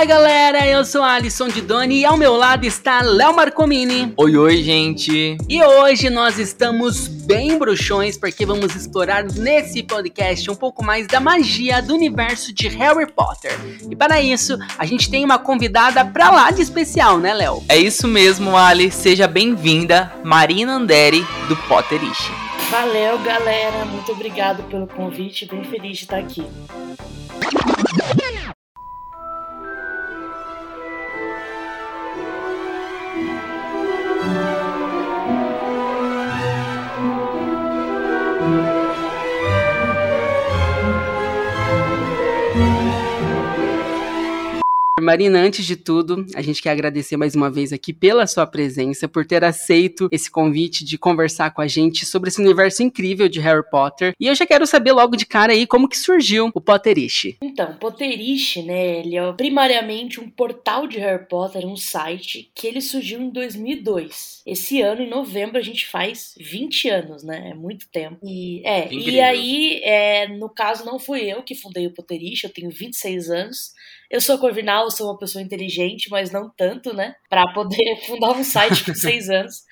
Fala galera, eu sou Alisson de Doni e ao meu lado está Léo Marcomini. Oi, oi, gente. E hoje nós estamos bem bruxões porque vamos explorar nesse podcast um pouco mais da magia do universo de Harry Potter. E para isso, a gente tem uma convidada pra lá de especial, né, Léo? É isso mesmo, Ali. Seja bem-vinda, Marina Anderi, do Potterish. Valeu, galera. Muito obrigado pelo convite. Bem feliz de estar aqui. Marina, antes de tudo, a gente quer agradecer mais uma vez aqui pela sua presença, por ter aceito esse convite de conversar com a gente sobre esse universo incrível de Harry Potter. E eu já quero saber logo de cara aí como que surgiu o Potterish. Então, Potterish, né, ele é primariamente um portal de Harry Potter, um site que ele surgiu em 2002. Esse ano, em novembro, a gente faz 20 anos, né? É muito tempo. E, é, e aí, é, no caso, não fui eu que fundei o Potterish, eu tenho 26 anos. Eu sou corvinal, sou uma pessoa inteligente, mas não tanto, né? Para poder fundar um site com seis anos.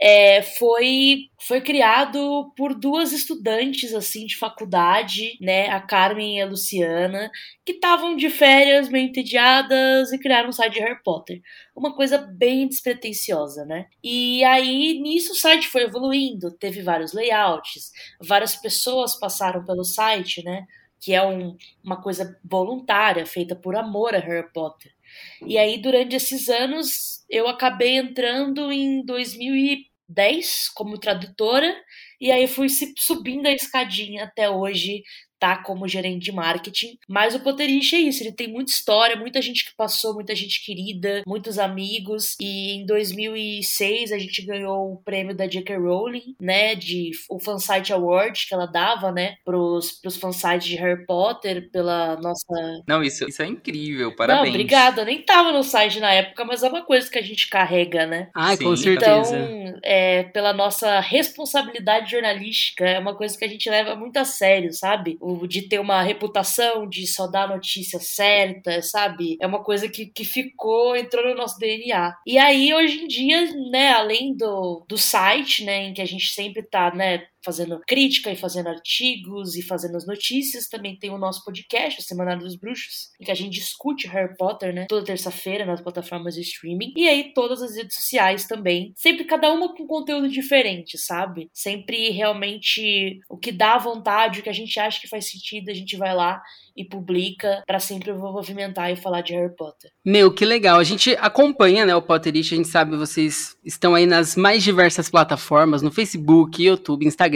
É, foi, foi criado por duas estudantes, assim, de faculdade, né? A Carmen e a Luciana, que estavam de férias, meio entediadas e criaram um site de Harry Potter. Uma coisa bem despretensiosa, né? E aí, nisso, o site foi evoluindo, teve vários layouts, várias pessoas passaram pelo site, né? Que é um, uma coisa voluntária, feita por amor a Harry Potter. E aí, durante esses anos, eu acabei entrando em 2010 como tradutora, e aí fui subindo a escadinha até hoje, tá como gerente de marketing. Mas o Potterish é isso, ele tem muita história, muita gente que passou, muita gente querida, muitos amigos. E em 2006 a gente ganhou o prêmio da J.K. Rowling, né, de o Fansite Award que ela dava, né, pros, pros fansites de Harry Potter pela nossa... Não, isso, isso é incrível, parabéns. Não, obrigada, eu nem tava no site na época, mas é uma coisa que a gente carrega, né? Ah, com certeza. Então, é, pela nossa responsabilidade jornalística, é uma coisa que a gente leva muito a sério, sabe? O de ter uma reputação, de só dar notícia certa, sabe? É uma coisa que, que ficou, entrou no nosso DNA. E aí, hoje em dia, né, além do, do site, né, em que a gente sempre tá, né, fazendo crítica e fazendo artigos e fazendo as notícias. Também tem o nosso podcast, o Semanário dos Bruxos, em que a gente discute Harry Potter, né? Toda terça-feira nas plataformas de streaming. E aí todas as redes sociais também. Sempre cada uma com conteúdo diferente, sabe? Sempre realmente o que dá vontade, o que a gente acha que faz sentido, a gente vai lá e publica para sempre movimentar e falar de Harry Potter. Meu, que legal. A gente acompanha, né, o Potterish, a gente sabe vocês estão aí nas mais diversas plataformas, no Facebook, YouTube, Instagram,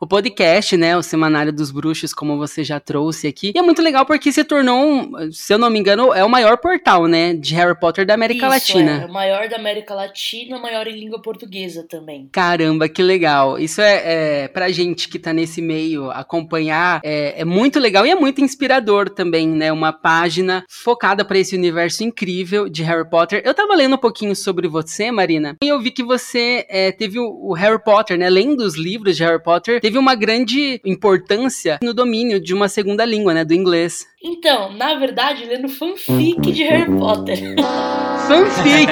o podcast, né, o Semanário dos Bruxos, como você já trouxe aqui. E é muito legal porque se tornou, um, se eu não me engano, é o maior portal, né, de Harry Potter da América Isso, Latina. É, o maior da América Latina, o maior em língua portuguesa também. Caramba, que legal. Isso é, é pra gente que tá nesse meio acompanhar, é, é muito legal e é muito inspirador também, né? Uma página focada para esse universo incrível de Harry Potter. Eu tava lendo um pouquinho sobre você, Marina, e eu vi que você é, teve o, o, Harry Potter, né? Além dos livros de Harry Potter, teve uma grande importância no domínio de uma segunda língua, né? Do inglês. Então, na verdade, lendo fanfic de Harry Potter. fanfic!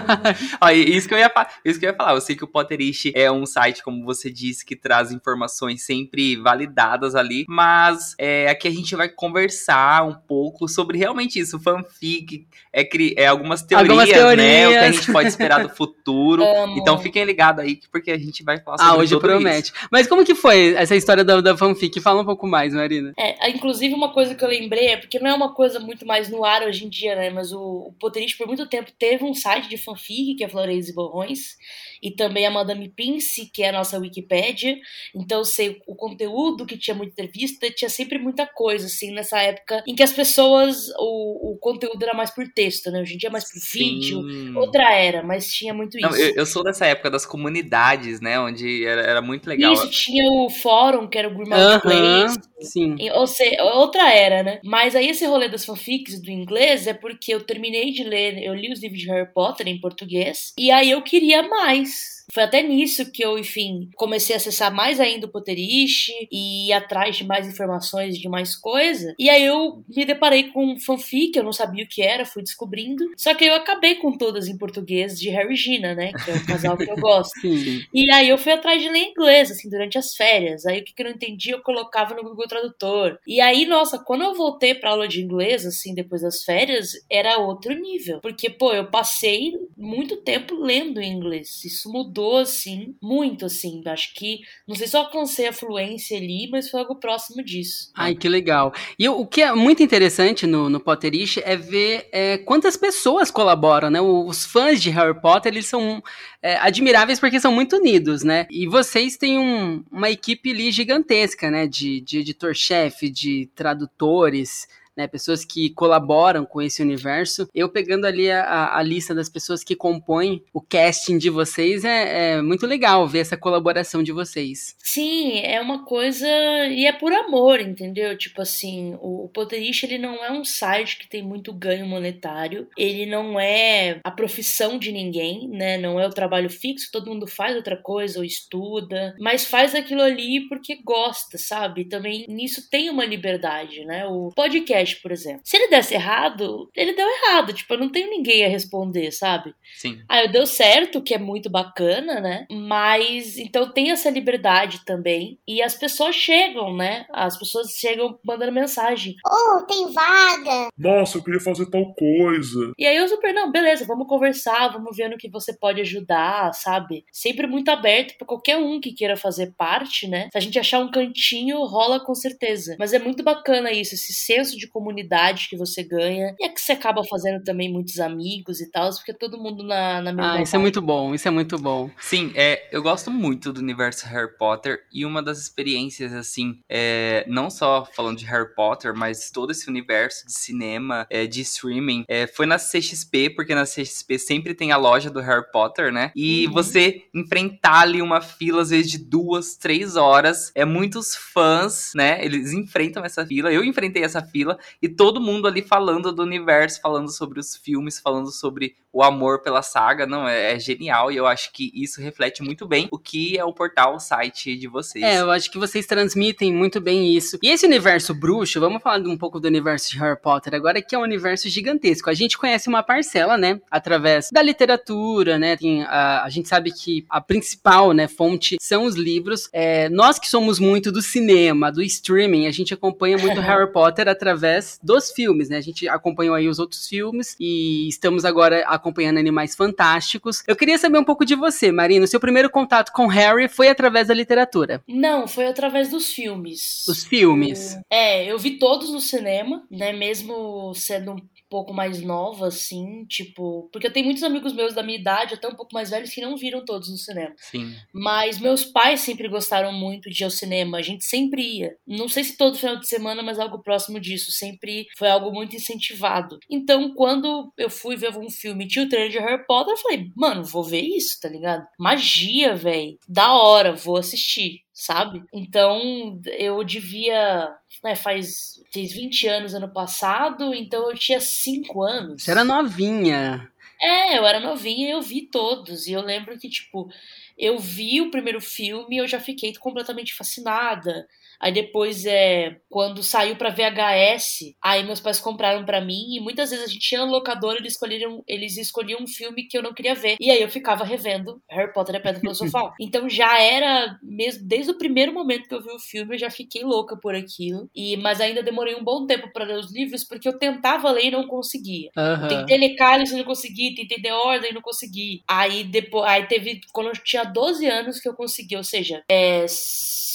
Olha, isso que, eu ia, isso que eu ia falar. Eu sei que o Potterish é um site, como você disse, que traz informações sempre validadas ali, mas é, aqui a gente vai conversar um pouco sobre realmente isso. Fanfic é, é algumas, teorias, algumas teorias, né? O que a gente pode esperar do futuro. Amo. Então fiquem ligados aí, porque a gente vai falar ah, sobre Ah, hoje promete. Isso. Mas como que foi essa história da, da fanfic? Fala um pouco mais, Marina. É, inclusive uma coisa que eu lembrei é porque não é uma coisa muito mais no ar hoje em dia, né? Mas o, o Potterish por muito tempo teve um site de fanfic, que é Flores e Borrões e também a Madame Pince, que é a nossa Wikipédia. Então, sei o conteúdo que tinha muita entrevista, tinha sempre muita coisa, assim, nessa época em que as pessoas, o, o conteúdo era mais por texto, né? Hoje em dia é mais por Sim. vídeo, outra era, mas tinha muito isso. Não, eu, eu, sou dessa época das comunidades, né? Onde era, era muito legal. Isso, tinha o fórum, que era o Grimald uh -huh. Place. Sim. Ou seja, outra era, né? Mas aí esse rolê das fanfics do inglês é porque eu terminei de ler, eu li os livros de Harry Potter em português, e aí eu queria mais. Foi até nisso que eu, enfim, comecei a acessar mais ainda o Potterish e ir atrás de mais informações, de mais coisa. E aí eu me deparei com fanfic, eu não sabia o que era, fui descobrindo. Só que eu acabei com todas em português de Harry e Gina, né? Que é o casal que eu gosto. E aí eu fui atrás de ler inglês, assim, durante as férias. Aí o que eu não entendi, eu colocava no Google Tradutor. E aí, nossa, quando eu voltei pra aula de inglês, assim, depois das férias, era outro nível. Porque, pô, eu passei muito tempo lendo em inglês. Isso mudou, assim, muito, assim. Acho que, não sei se eu alcancei a fluência ali, mas foi algo próximo disso. Ai, que legal. E o que é muito interessante no, no Potterish é ver é, quantas pessoas colaboram, né? Os fãs de Harry Potter, eles são é, admiráveis porque são muito unidos, né? E vocês têm um, uma equipe ali gigantesca, né? De, de editor-chefe, de tradutores, né, pessoas que colaboram com esse universo. Eu pegando ali a, a lista das pessoas que compõem o casting de vocês, é, é, muito legal ver essa colaboração de vocês. Sim, é uma coisa. E é por amor, entendeu? Tipo assim, o, o Potterish, ele não é um site que tem muito ganho monetário, ele não é a profissão de ninguém, né? Não é o trabalho fixo, todo mundo faz outra coisa ou estuda, mas faz aquilo ali porque gosta, sabe? Também nisso tem uma liberdade, né? O podcast podcast, por exemplo. Se ele desse errado, ele deu errado. Tipo, eu não tenho ninguém a responder, sabe? Sim. Aí deu certo, que é muito bacana, né? Mas então tem essa liberdade também. E as pessoas chegam, né? As pessoas chegam mandando mensagem. Oh, tem vaga! Nossa, eu queria fazer tal coisa. E aí eu super, não, beleza, vamos conversar, vamos ver no que você pode ajudar, sabe? Sempre muito aberto para qualquer um que queira fazer parte, né? Se a gente achar um cantinho, rola com certeza. Mas é muito bacana isso, esse senso de comunidade que você ganha. E é que você acaba fazendo também muitos amigos e tal, porque todo mundo na, na mesma. Ah, isso é muito bom, isso é muito bom. Sim, é, eu gosto muito do universo Harry Potter e uma das experiências, assim, é, não só falando de Harry Potter, mas todo esse universo de cinema, é, de streaming, é, foi na CXP, porque na CXP sempre tem a loja do Harry Potter, né? E uhum. você enfrentar ali uma fila, às vezes, de duas, três horas, é muitos fãs, né? Eles enfrentam essa fila. Eu enfrentei essa fila e todo mundo ali falando do universo, falando sobre os filmes, falando sobre o amor pela saga, não, é, é, genial e eu acho que isso reflete muito bem o que é o portal, o site de vocês. É, eu acho que vocês transmitem muito bem isso. E esse universo bruxo, vamos falar um pouco do universo de Harry Potter agora, que é um universo gigantesco. A gente conhece uma parcela, né, através da literatura, né, tem, a, a gente sabe que a principal, né, fonte são os livros. É, nós que somos muito do cinema, do streaming, a gente acompanha muito Harry Potter através dos filmes, né, a gente acompanhou aí os outros filmes e estamos agora acompanhando Animais Fantásticos. Eu queria saber um pouco de você, Marina. O seu primeiro contato com Harry foi através da literatura? Não, foi através dos filmes. Os filmes? É, eu vi todos no cinema, né? Mesmo sendo pouco mais nova, assim, tipo. Porque eu tenho muitos amigos meus da minha idade, até um pouco mais velhos, que não viram todos no cinema. Sim. Mas meus pais sempre gostaram muito de ir ao cinema, a gente sempre ia. Não sei se todo final de semana, mas algo próximo disso. Sempre foi algo muito incentivado. Então, quando eu fui ver um filme tinha o trailer de Harry Potter, eu falei, mano, vou ver isso, tá ligado? Magia, velho. Da hora, vou assistir sabe? Então eu devia. Né, faz, fez 20 anos ano passado, então eu tinha 5 anos. Você era novinha. É, eu era novinha e eu vi todos. E eu lembro que, tipo, eu vi o primeiro filme e eu já fiquei completamente fascinada. Aí depois, é, quando saiu para VHS, aí meus pais compraram para mim e muitas vezes a gente tinha no locador, eles escolheram, eles escolhiam um filme que eu não queria ver. E aí eu ficava revendo Harry Potter e a Pedra Filosofal. então já era mesmo desde o primeiro momento que eu vi o filme, eu já fiquei louca por aquilo. E mas ainda demorei um bom tempo para ler os livros porque eu tentava ler e não conseguia. Uhum. Tentei ler Cálice e não consegui, tentei ler Ordem e não consegui. Aí depois, aí teve quando eu tinha 12 anos que eu consegui, ou seja, é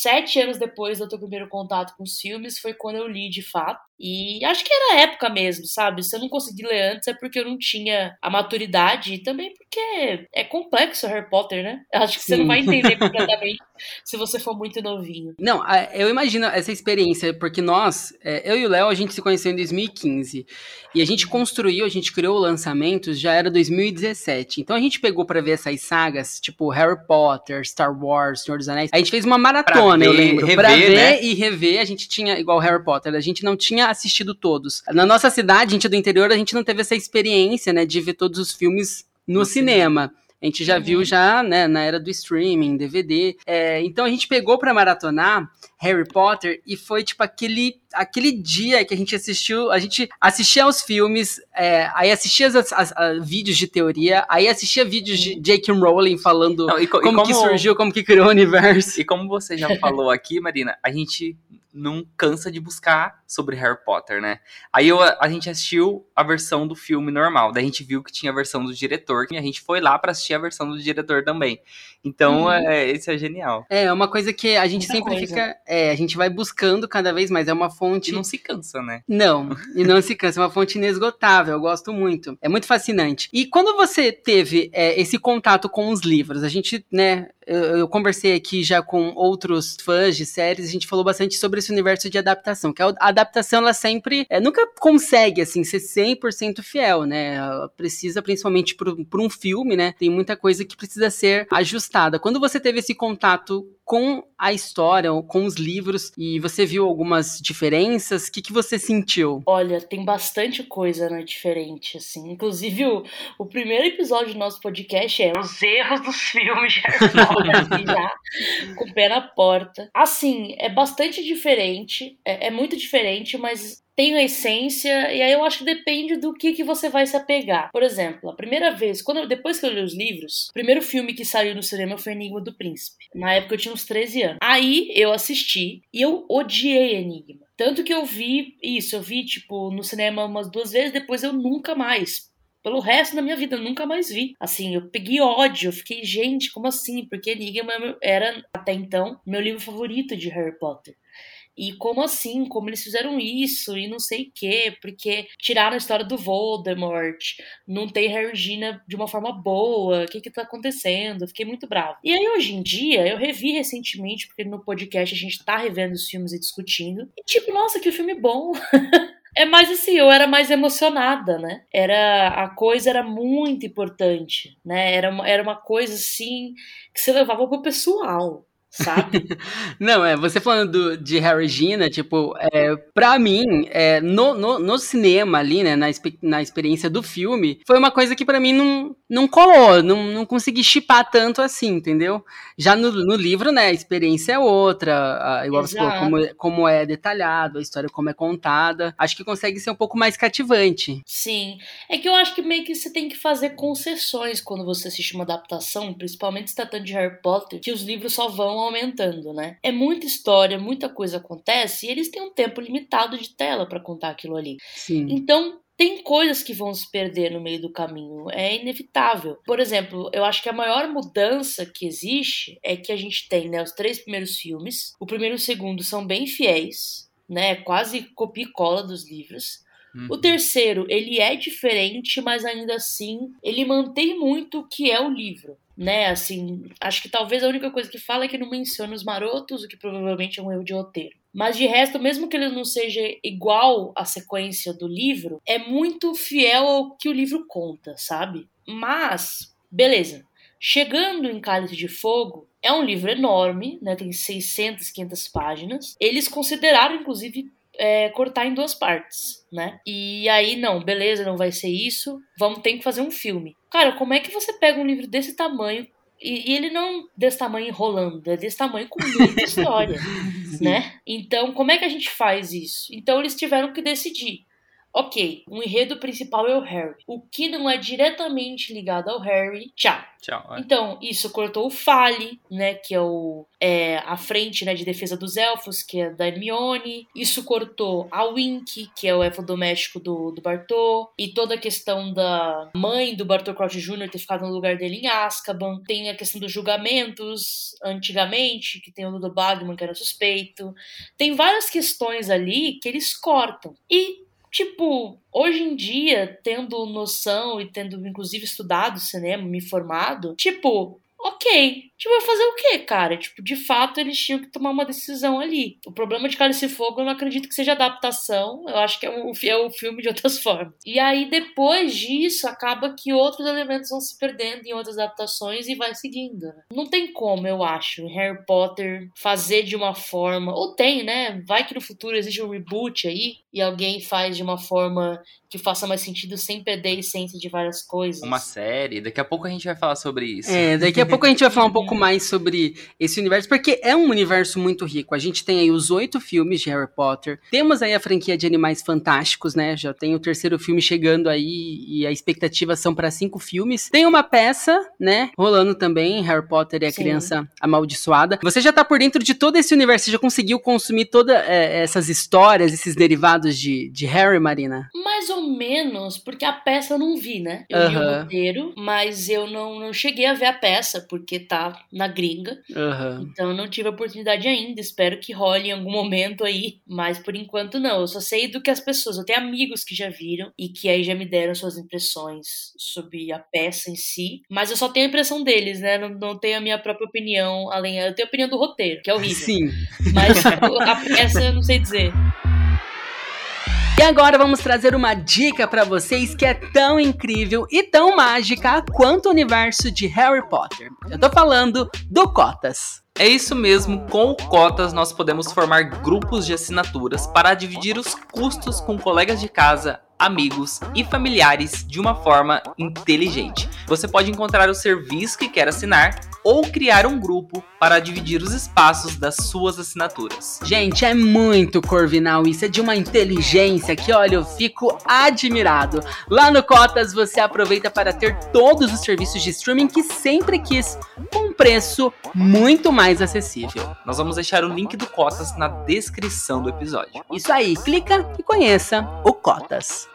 sete anos depois do teu primeiro contato com os filmes foi quando eu li de fato. E acho que era a época mesmo, sabe? Se eu não consegui ler antes é porque eu não tinha a maturidade e também porque é complexo Harry Potter, né? Acho que Sim. você não vai entender completamente se você for muito novinho. Não, eu imagino essa experiência, porque nós, é, eu e o Léo, a gente se conheceu em 2015 e a gente construiu, a gente criou lançamentos já era 2017. Então a gente pegou para ver essas sagas, tipo Harry Potter, Star Wars, Senhor dos Anéis. A gente fez uma maratona, ver, eu lembro, rever, pra ver né? e rever. A gente tinha igual Harry Potter, a gente não tinha assistido todos. Na nossa cidade, gente do interior, a gente não teve essa experiência, né, de ver todos os filmes no, no cinema. cinema. A gente já uhum. viu já, né, na era do streaming, DVD. É, então a gente pegou para maratonar Harry Potter e foi tipo aquele aquele dia que a gente assistiu, a gente assistia aos filmes, é, aí assistia as, as, as, vídeos de teoria, aí assistia vídeos de J.K. Rowling falando Não, e, como, e como, que surgiu, como que criou o universo. E como você já falou aqui, Marina, a gente não cansa de buscar sobre Harry Potter, né? Aí eu, a gente assistiu a versão do filme normal, daí a gente viu que tinha a versão do diretor, e a gente foi lá para assistir a versão do diretor também. Então, uhum. é, esse é genial. É, uma coisa que a gente Muita sempre coisa. fica, é, a gente vai buscando cada vez mais, é uma fonte... E não se cansa, né? Não, e não se cansa, é uma fonte inesgotável, eu gosto muito. É muito fascinante. E quando você teve é, esse contato com os livros, a gente, né, eu, eu, conversei aqui já com outros fãs de séries, a gente falou bastante sobre esse universo de adaptação, que a adaptação ela sempre é, nunca consegue assim ser 100% fiel, né? Ela precisa principalmente por um filme, né? Tem muita coisa que precisa ser ajustada. Quando você teve esse contato com a história, com os livros, e você viu algumas diferenças, o que, que você sentiu? Olha, tem bastante coisa né, diferente, assim. Inclusive, o, o primeiro episódio do nosso podcast é os erros dos filmes de Harry assim, já com o pé na porta. Assim, é bastante diferente, é, é muito diferente, mas tem a essência, e aí eu acho que depende do que, que você vai se apegar. Por exemplo, a primeira vez, quando eu, depois que eu li os livros, o primeiro filme que saiu no cinema foi Enigma do Príncipe. Na época eu tinha uns 13 anos. Aí eu assisti e eu odiei Enigma. Tanto que eu vi isso, eu vi, tipo, no cinema umas duas vezes, depois eu nunca mais pelo resto da minha vida, eu nunca mais vi. Assim, eu peguei ódio, eu fiquei, gente, como assim? Porque Enigma era, até então, meu livro favorito de Harry Potter. E como assim? Como eles fizeram isso? E não sei o quê, porque tiraram a história do Voldemort, não tem Regina de uma forma boa, o que que tá acontecendo? Fiquei muito bravo. E aí, hoje em dia, eu revi recentemente, porque no podcast a gente tá revendo os filmes e discutindo. E tipo, nossa, que filme bom! É mais assim, eu era mais emocionada, né? Era a coisa era muito importante, né? Era uma, era uma coisa assim que você levava pro pessoal sabe? Não, é, você falando do, de Harry Gina, tipo, é, pra mim, é, no, no, no, cinema ali, né, na, na experiência do filme, foi uma coisa que para mim não, não colou, não, não consegui chipar tanto assim, entendeu? Já no, no livro, né, a experiência é outra, igual Exato. você falou, como, é, como é detalhado, a história como é contada, acho que consegue ser um pouco mais cativante. Sim, é que eu acho que meio que você tem que fazer concessões quando você assiste uma adaptação, principalmente se tratando de Harry Potter, que os livros só vão aumentando, né? É muita história, muita coisa acontece e eles têm um tempo limitado de tela para contar aquilo ali. Sim. Então, tem coisas que vão se perder no meio do caminho, é inevitável. Por exemplo, eu acho que a maior mudança que existe é que a gente tem né, os três primeiros filmes. O primeiro e o segundo são bem fiéis, né? Quase copia e cola dos livros. Uhum. O terceiro, ele é diferente, mas ainda assim, ele mantém muito o que é o livro né? Assim, acho que talvez a única coisa que fala é que não menciona os marotos, o que provavelmente é um erro de roteiro. Mas de resto, mesmo que ele não seja igual à sequência do livro, é muito fiel ao que o livro conta, sabe? Mas, beleza. Chegando em Cálice de Fogo, é um livro enorme, né? Tem 600, 500 páginas. Eles consideraram, inclusive, é, cortar em duas partes, né? E aí, não, beleza, não vai ser isso, vamos ter que fazer um filme. Cara, como é que você pega um livro desse tamanho e, e ele não desse tamanho enrolando, é desse tamanho com muita história, né? Então, como é que a gente faz isso? Então, eles tiveram que decidir. Ok, o enredo principal é o Harry. O que não é diretamente ligado ao Harry, tchau. Tchau. É. Então, isso cortou o Fale, né? Que é o é, a frente né, de defesa dos elfos, que é da Hermione. Isso cortou a Wink, que é o elfo doméstico do, do Bartô. E toda a questão da mãe do Bartô Crouch Jr. ter ficado no lugar dele em Azkaban. Tem a questão dos julgamentos antigamente, que tem o do Bagman, que era suspeito. Tem várias questões ali que eles cortam. E Tipo, hoje em dia, tendo noção e tendo inclusive estudado cinema, me formado, tipo, ok. Tipo, vai fazer o quê, cara? Tipo, de fato, eles tinham que tomar uma decisão ali. O problema de Cálice e Fogo, eu não acredito que seja adaptação. Eu acho que é um, é um filme de outras formas. E aí, depois disso, acaba que outros elementos vão se perdendo em outras adaptações e vai seguindo. Né? Não tem como, eu acho, Harry Potter fazer de uma forma. Ou tem, né? Vai que no futuro existe um reboot aí e alguém faz de uma forma que faça mais sentido sem perder a essência de várias coisas. Uma série, daqui a pouco a gente vai falar sobre isso. É, daqui a pouco a gente vai falar um pouco mais sobre esse universo, porque é um universo muito rico. A gente tem aí os oito filmes de Harry Potter, temos aí a franquia de Animais Fantásticos, né? Já tem o terceiro filme chegando aí e a expectativa são para cinco filmes. Tem uma peça, né? Rolando também, Harry Potter e a Sim. Criança Amaldiçoada. Você já tá por dentro de todo esse universo, você já conseguiu consumir todas é, essas histórias, esses derivados de, de Harry, Marina? Mais ou menos, porque a peça eu não vi, né? Eu vi o roteiro, mas eu não, não cheguei a ver a peça, porque tá na gringa. Uhum. Então eu não tive a oportunidade ainda. Espero que role em algum momento aí. Mas por enquanto não. Eu só sei do que as pessoas. Eu tenho amigos que já viram e que aí já me deram suas impressões sobre a peça em si. Mas eu só tenho a impressão deles, né? Não, não tenho a minha própria opinião. Além, eu tenho a opinião do roteiro, que é horrível. Sim. Mas a peça eu não sei dizer. E agora vamos trazer uma dica para vocês que é tão incrível e tão mágica quanto o universo de Harry Potter. Eu tô falando do Cotas. É isso mesmo, com o Cotas nós podemos formar grupos de assinaturas para dividir os custos com colegas de casa, amigos e familiares de uma forma inteligente. Você pode encontrar o serviço que quer assinar ou criar um grupo para dividir os espaços das suas assinaturas. Gente, é muito corvinal, isso é de uma inteligência que, olha, eu fico admirado. Lá no Cotas você aproveita para ter todos os serviços de streaming que sempre quis, com preço muito mais acessível. Nós vamos deixar o link do Cotas na descrição do episódio. Isso aí, clica e conheça o Cotas.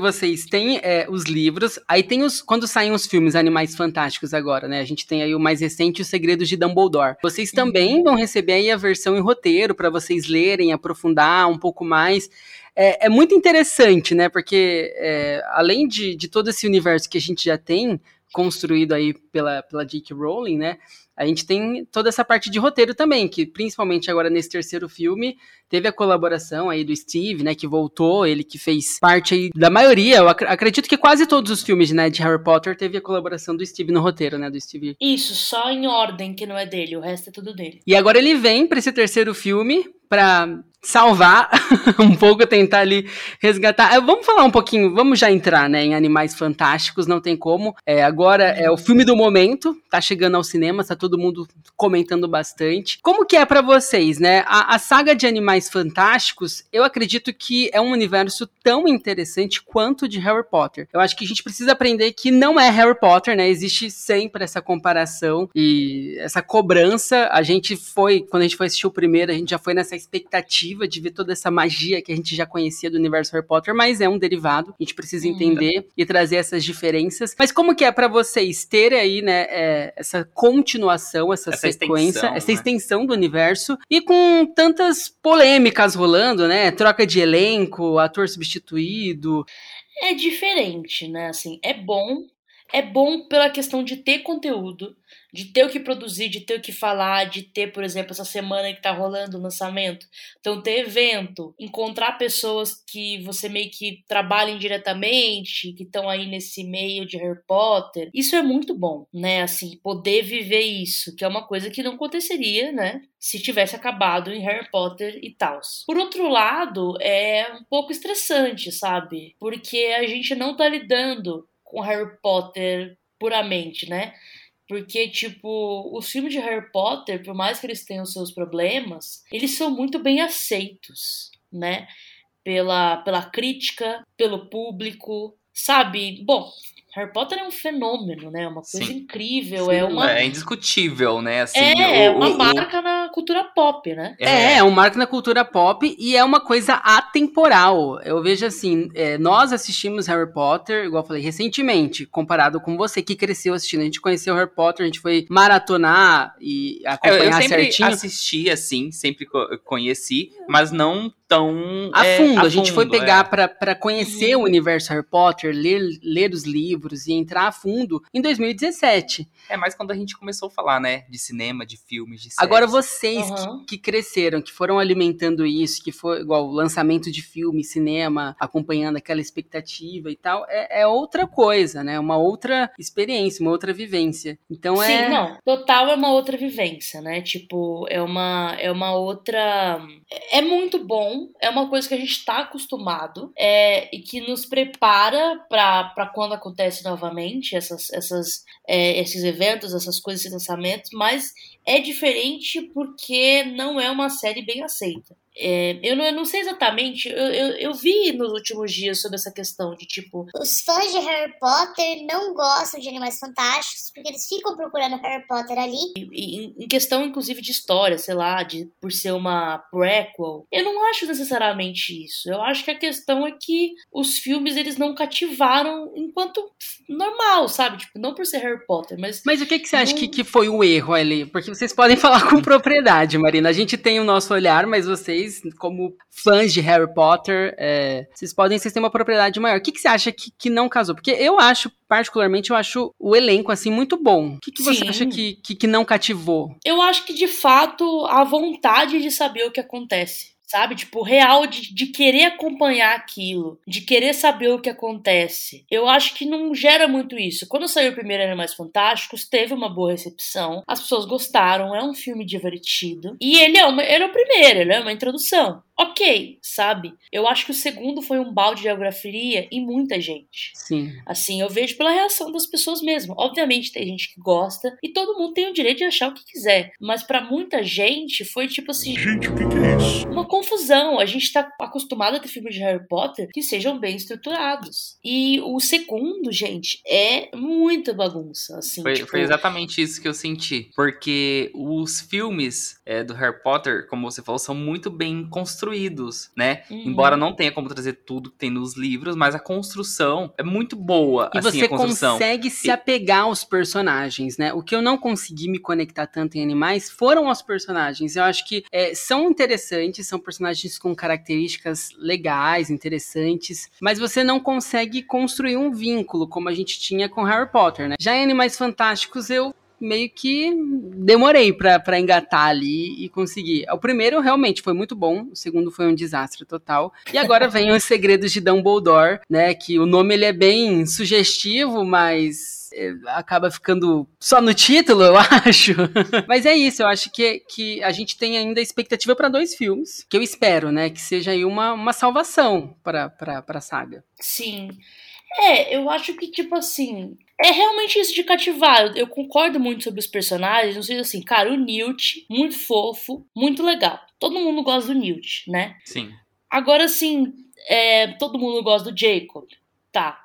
Vocês têm é, os livros, aí tem os. Quando saem os filmes Animais Fantásticos agora, né? A gente tem aí o mais recente, Os Segredos de Dumbledore. Vocês também vão receber aí a versão em roteiro para vocês lerem, aprofundar um pouco mais. É, é muito interessante, né? Porque é, além de, de todo esse universo que a gente já tem construído aí pela, pela J.K. Rowling, né? a gente tem toda essa parte de roteiro também, que principalmente agora nesse terceiro filme teve a colaboração aí do Steve, né, que voltou, ele que fez parte aí da maioria, eu ac acredito que quase todos os filmes, né, de Harry Potter teve a colaboração do Steve no roteiro, né, do Steve. Isso, só em ordem que não é dele, o resto é tudo dele. E agora ele vem para esse terceiro filme para salvar um pouco, tentar ali resgatar. É, vamos falar um pouquinho, vamos já entrar, né, em Animais Fantásticos, não tem como. É, agora é o filme do momento, tá chegando ao cinema, tá todo mundo comentando bastante. Como que é para vocês, né? A, a, saga de Animais Fantásticos, eu acredito que é um universo tão interessante quanto de Harry Potter. Eu acho que a gente precisa aprender que não é Harry Potter, né? Existe sempre essa comparação e essa cobrança. A gente foi, quando a gente foi assistir o primeiro, a gente já foi nessa expectativa expectativa de ver toda essa magia que a gente já conhecia do universo Harry Potter, mas é um derivado. A gente precisa entender hum. e trazer essas diferenças. Mas como que é para vocês terem aí, né, é, essa continuação, essa, essa sequência, extensão, essa né? extensão do universo e com tantas polêmicas rolando, né? Troca de elenco, ator substituído. É diferente, né? Assim, é bom. É bom pela questão de ter conteúdo de ter o que produzir, de ter o que falar, de ter, por exemplo, essa semana que tá rolando o lançamento. Então, ter evento, encontrar pessoas que você meio que trabalhem diretamente, que estão aí nesse meio de Harry Potter. Isso é muito bom, né? Assim, poder viver isso, que é uma coisa que não aconteceria, né? Se tivesse acabado em Harry Potter e tal. Por outro lado, é um pouco estressante, sabe? Porque a gente não tá lidando com Harry Potter puramente, né? Porque, tipo, os filmes de Harry Potter, por mais que eles tenham seus problemas, eles são muito bem aceitos, né? Pela, pela crítica, pelo público, sabe? Bom, Harry Potter é um fenômeno, né? Uma coisa Sim. incrível. Sim, é uma. É indiscutível, né? Assim, é, o, uma o, marca o... na cultura pop, né? É, é um marca na cultura pop e é uma coisa atemporal. Eu vejo assim, é, nós assistimos Harry Potter, igual eu falei, recentemente, comparado com você que cresceu assistindo. A gente conheceu Harry Potter, a gente foi maratonar e acompanhar eu, eu sempre certinho. assisti, assim, sempre conheci, mas não tão a fundo. É, a, a gente fundo, foi pegar é. para conhecer o universo Harry Potter, ler, ler os livros livros e entrar a fundo em 2017. É mais quando a gente começou a falar, né, de cinema, de filmes, de séries. Agora vocês Uhum. que, que cresceram, que foram alimentando isso, que foi igual o lançamento de filme, cinema, acompanhando aquela expectativa e tal, é, é outra coisa, né? Uma outra experiência, uma outra vivência. Então Sim, é. não. Total é uma outra vivência, né? Tipo, é uma, é uma outra. É muito bom, é uma coisa que a gente tá acostumado é, e que nos prepara pra quando acontece novamente essas, essas, é, esses eventos, essas coisas, esses lançamentos, mas é diferente porque não é uma série bem aceita. É, eu, não, eu não sei exatamente, eu, eu, eu vi nos últimos dias sobre essa questão de tipo, Os fãs de Harry Potter não gostam de Animais Fantásticos porque eles ficam procurando Harry Potter ali. E- em, em questão, inclusive, de história, sei lá, de, por ser uma prequel, eu não acho necessariamente isso. Eu acho que a questão é que os filmes, eles não cativaram enquanto normal, sabe? Tipo, não por ser Harry Potter, mas... Mas o que, que você acha Não- que, que foi o erro ali? Porque vocês podem falar com propriedade, Marina. A gente tem o nosso olhar, mas vocês, como fãs de Harry Potter, é, vocês podem, vocês têm uma propriedade maior. O que, que você acha que, que não casou? Porque eu acho, particularmente, eu acho o elenco, assim, muito bom. O que, que você acha que, que, que não cativou? Eu acho que, de fato, a vontade de saber o que acontece. Sabe? Tipo, real de, de querer acompanhar aquilo, de querer saber o que acontece. Eu acho que não gera muito isso. Quando saiu o primeiro Animais Fantásticos, teve uma boa recepção, as pessoas gostaram, é um filme divertido. E ele é, uma, ele é o primeiro, ele é uma introdução. Ok, sabe? Eu acho que o segundo foi um balde de geografia em muita gente. Sim. Assim, eu vejo pela reação das pessoas mesmo. Obviamente tem gente que gosta e todo mundo tem o direito de achar o que quiser, mas pra muita gente foi tipo assim, Gente, o que, que é isso? uma confusão. A gente tá acostumado a ter filmes de Harry Potter que sejam bem estruturados. E o segundo, gente, é muita bagunça, assim, Foi, tipo, foi exatamente isso que eu senti. Porque os filmes é, do Harry Potter, como você falou, são muito bem construídos, né? Uhum. Embora não tenha como trazer tudo que tem nos livros, mas a construção é muito boa. E assim, você consegue se apegar aos personagens, né? O que eu não consegui me conectar tanto em animais foram os personagens. Eu acho que é, são interessantes, são personagens com características legais, interessantes, mas você não consegue construir um vínculo como a gente tinha com Harry Potter, né? Já em Animais Fantásticos eu meio que demorei pra engatar ali e conseguir. O primeiro realmente foi muito bom, o segundo foi um desastre total. E agora vem os segredos de Dumbledore, né? Que o nome ele é bem sugestivo, mas é, acaba ficando só no título, eu acho. Mas é isso, eu acho que, que a gente tem ainda expectativa para dois filmes, que eu espero, né? Que seja aí uma, uma salvação para a saga. Sim. É, eu acho que, tipo assim, é realmente isso de cativar. Eu, eu concordo muito sobre os personagens. Não sei assim, cara, o Newt, muito fofo, muito legal. Todo mundo gosta do Newt, né? Sim. Agora, assim, é, todo mundo gosta do Jacob. Tá.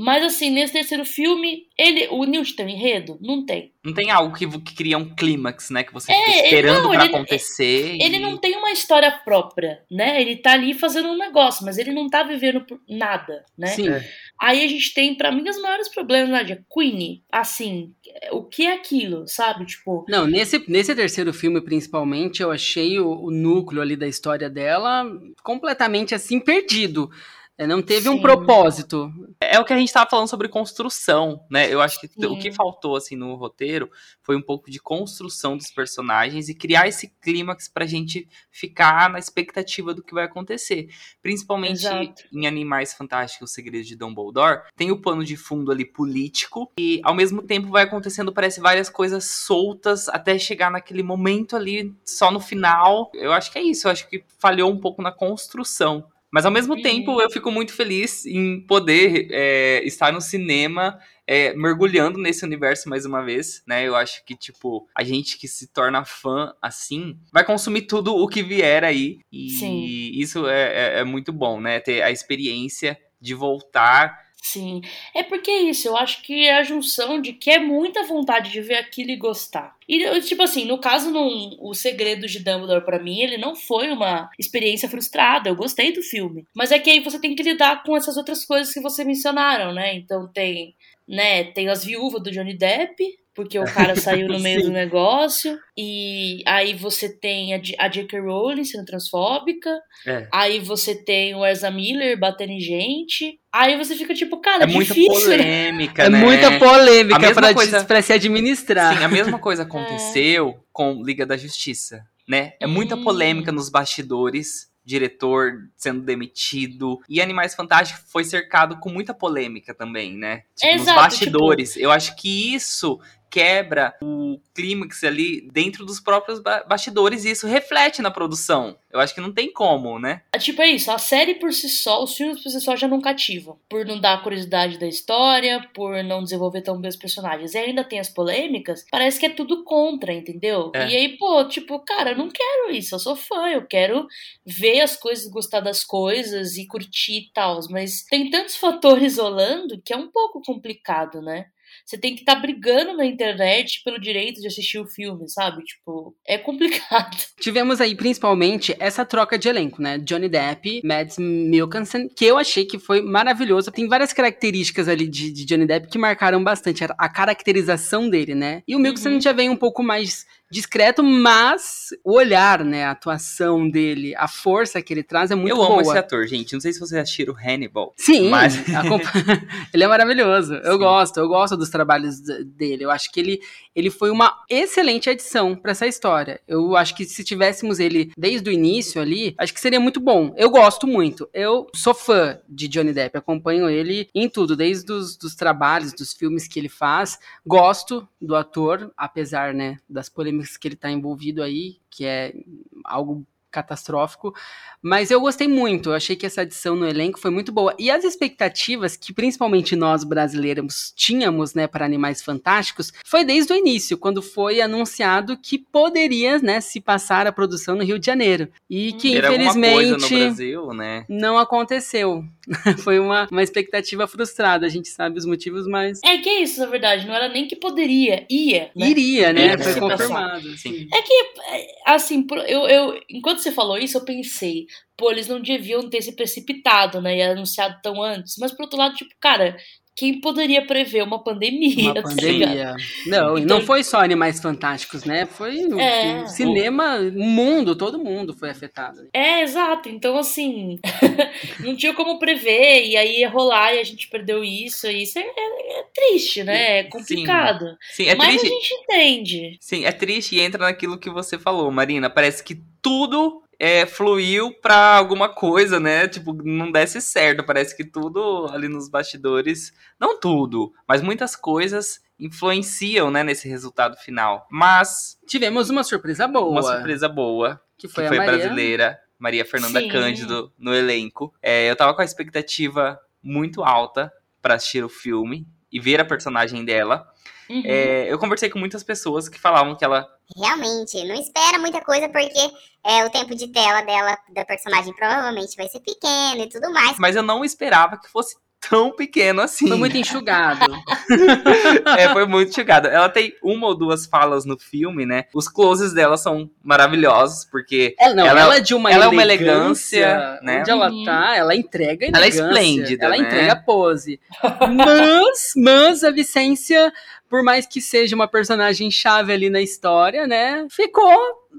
Mas, assim, nesse terceiro filme, ele, o Newt tem um enredo? Não tem. Não tem algo que, que cria um clímax, né? Que você É, fica ele- esperando não, pra ele- acontecer. Ele e- não tem uma história própria, né? Ele tá ali fazendo um negócio, mas ele não tá vivendo por nada, né? Sim. É. Aí a gente tem, pra mim, os maiores problemas, Nadia. Queenie, assim, o que é aquilo, sabe? Tipo, Não, nesse, nesse terceiro filme, principalmente, eu achei o, o núcleo ali da história dela completamente assim perdido. É, Não teve um Sim. propósito. É o que a gente tava falando sobre construção, né? Eu acho que Sim. o que faltou, assim, no roteiro foi um pouco de construção dos personagens e criar esse clímax pra gente ficar na expectativa do que vai acontecer. Principalmente Exato. em Animais Fantásticos, Segredos de Dumbledore, tem o pano de fundo ali político e, ao mesmo tempo, vai acontecendo, parece, várias coisas soltas até chegar naquele momento ali, só no final. Eu acho que é isso, eu acho que falhou um pouco na construção. Mas ao mesmo Uhum. tempo eu fico muito feliz em poder é, estar no cinema é, mergulhando nesse universo mais uma vez, né? Eu acho que, tipo, a gente que se torna fã assim vai consumir tudo o que vier aí. E Sim. isso é, é- é muito bom, né? Ter a experiência de voltar. Sim. É porque é isso, eu acho que é a junção de que é muita vontade de ver aquilo e gostar. E, tipo assim, no caso, num, o segredo de Dumbledore pra mim, ele não foi uma experiência frustrada. Eu gostei do filme. Mas é que aí você tem que lidar com essas outras coisas que você mencionaram, né? Então tem né? Tem as viúvas do Johnny Depp, porque o cara saiu no meio do negócio. E aí você tem a, J.K. Rowling sendo transfóbica. É. Aí você tem o Ezra Miller batendo em gente. Aí você fica tipo, cara, É muita difícil, né? polêmica, É né? muita A polêmica mesma pra, coisa- pra se administrar. Sim, a mesma coisa aconteceu com Liga da Justiça, né? É muita Hum. polêmica nos bastidores, diretor sendo demitido. E Animais Fantásticos foi cercado com muita polêmica também, né? Tipo, nos Exato, bastidores. Eu acho que isso quebra o clímax ali dentro dos próprios ba- bastidores e isso reflete na produção. Eu acho que não tem como, né? Tipo, é isso, a série por si só, os filmes por si só já não cativam. Por não dar a curiosidade da história, por não desenvolver tão bem os personagens. E ainda tem as polêmicas, parece que é tudo contra, entendeu? É. E aí, pô, tipo, cara, eu não quero isso, eu sou fã, eu quero ver as coisas, gostar das coisas e curtir e tal. Mas tem tantos fatores rolando que é um pouco complicado, né? Você tem que estar brigando na internet pelo direito de assistir o filme, sabe? Tipo, é complicado. Tivemos aí principalmente essa troca de elenco, né? Johnny Depp, Mads Mikkelsen, que eu achei que foi maravilhoso. Tem várias características ali de, de Johnny Depp que marcaram bastante a, a caracterização dele, né? E o Mikkelsen Uhum. já vem um pouco mais discreto, mas o olhar, né? A atuação dele, a força que ele traz é muito eu boa. amo esse ator, gente. Não sei se vocês assistiram Hannibal. Sim, Mas- ele é maravilhoso. Eu Sim. gosto, eu gosto dos trabalhos dele. Eu acho que ele, ele foi uma excelente adição pra essa história. Eu acho que se tivéssemos ele desde o início ali, acho que seria muito bom. Eu gosto muito. Eu sou fã de Johnny Depp, acompanho ele em tudo, desde os dos trabalhos, dos filmes que ele faz. Gosto do ator, apesar, né, das polêmicas que ele tá envolvido aí, que é algo catastrófico, mas eu gostei muito, eu achei que essa adição no elenco foi muito boa. E as expectativas que principalmente nós brasileiros tínhamos, né, para Animais Fantásticos, foi desde o início, quando foi anunciado que poderia, né, se passar a produção no Rio de Janeiro. E que alguma coisa no infelizmente Brasil, né? não aconteceu. foi uma, uma expectativa frustrada, a gente sabe os motivos, mas É que é isso, na verdade. Não era nem que poderia, ia. Né? iria, né? Foi se confirmado. Sim. É que, é, assim, eu, eu, enquanto você falou isso, eu pensei, pô, eles não deviam ter se precipitado, né? E anunciado tão antes. Mas, por outro lado, tipo, cara, quem poderia prever uma pandemia? Uma tá pandemia. Não, e Então- não foi só Animais Fantásticos, né? Foi o- É. o cinema, o mundo, todo mundo foi afetado. É, exato. Então, assim, não tinha como prever, e aí ia rolar e a gente perdeu isso. E isso é, é- é triste, né? É complicado. Sim, é Mas triste. a gente entende. Sim, é triste e entra naquilo que você falou, Marina. Parece que tudo é, fluiu pra alguma coisa, né? Tipo, não desse certo. Parece que tudo ali nos bastidores. Não tudo, mas muitas coisas influenciam, né, nesse resultado final. Mas Tivemos uma surpresa boa. uma surpresa boa, que que foi, foi, a Maria. brasileira, Maria Fernanda Sim. Cândido, no elenco. É, eu tava com a expectativa muito alta pra assistir o filme e ver a personagem dela. Uhum. É, eu conversei com muitas pessoas que falavam que ela Realmente, não espera muita coisa, porque é, o tempo de tela dela, da personagem, provavelmente vai ser pequeno e tudo mais. mas eu não esperava que fosse tão pequeno assim. Foi muito enxugado. é, foi muito chegada. Ela tem uma ou duas falas no filme, né? Os closes dela são maravilhosos, porque Ela, não, Ela- ela, é de uma ela é uma elegância, elegância, né? Onde ela Uhum. tá, ela entrega Ela é elegância. esplêndida, Ela né? entrega pose. Mas, mas a Vicência, por mais que seja uma personagem chave ali na história, né? Ficou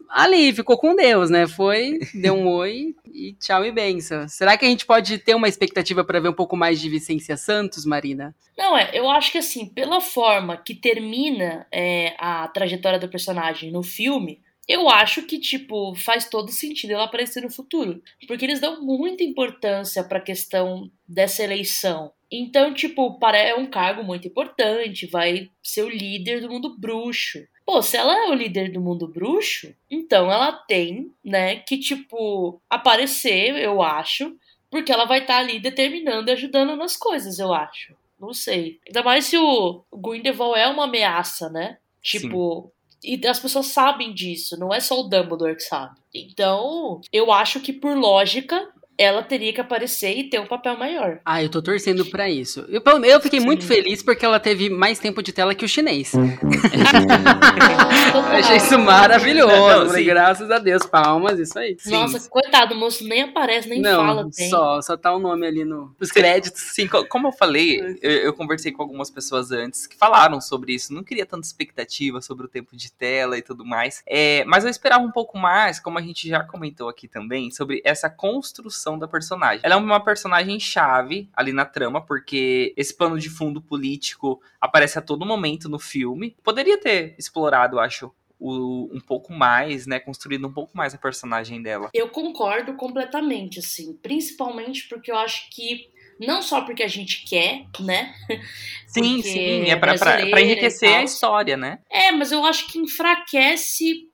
ali, ficou com Deus, né? Foi, deu um oi e tchau e benção. Será que a gente pode ter uma expectativa para ver um pouco mais de Vicência Santos, Marina? Não, é, eu acho que assim, pela forma que termina é, a trajetória do personagem no filme, eu acho que, tipo, faz todo sentido ela aparecer no futuro. Porque eles dão muita importância pra questão dessa eleição. Então, tipo, para- é um cargo muito importante, vai ser o líder do mundo bruxo. Pô, se ela é o líder do mundo bruxo, então ela tem, né, que, tipo, aparecer, eu acho, porque ela vai estar ali determinando e ajudando nas coisas, eu acho. Não sei. Ainda mais se o Grindelwald é uma ameaça, né? Tipo. E as pessoas sabem disso, não é só o Dumbledore que sabe. Então, eu acho que por lógica, ela teria que aparecer e ter um papel maior. Ah, eu tô torcendo pra isso. Eu, pelo- eu fiquei muito Sim. feliz porque ela teve mais tempo de tela que o chinês. Eu achei isso maravilhoso. Não, sim. graças a Deus, palmas, isso aí. Nossa, coitado, o moço nem aparece, nem Não, fala. Tem. só, só tá o nome ali no, nos Sim. créditos. Sim, co- como eu falei, eu, eu conversei com algumas pessoas antes que falaram sobre isso. Não queria tanta expectativa sobre o tempo de tela e tudo mais. É, mas eu esperava um pouco mais, como a gente já comentou aqui também, sobre essa construção da personagem. Ela é uma personagem chave ali na trama, porque esse pano de fundo político aparece a todo momento no filme. Poderia ter explorado, acho. o- um pouco mais, né? Construído um pouco mais a personagem dela. Eu concordo completamente, assim. Principalmente porque eu acho que. Não só porque a gente quer, né? Sim, Porque sim, é pra, pra, pra enriquecer a história, né? É, mas eu acho que enfraquece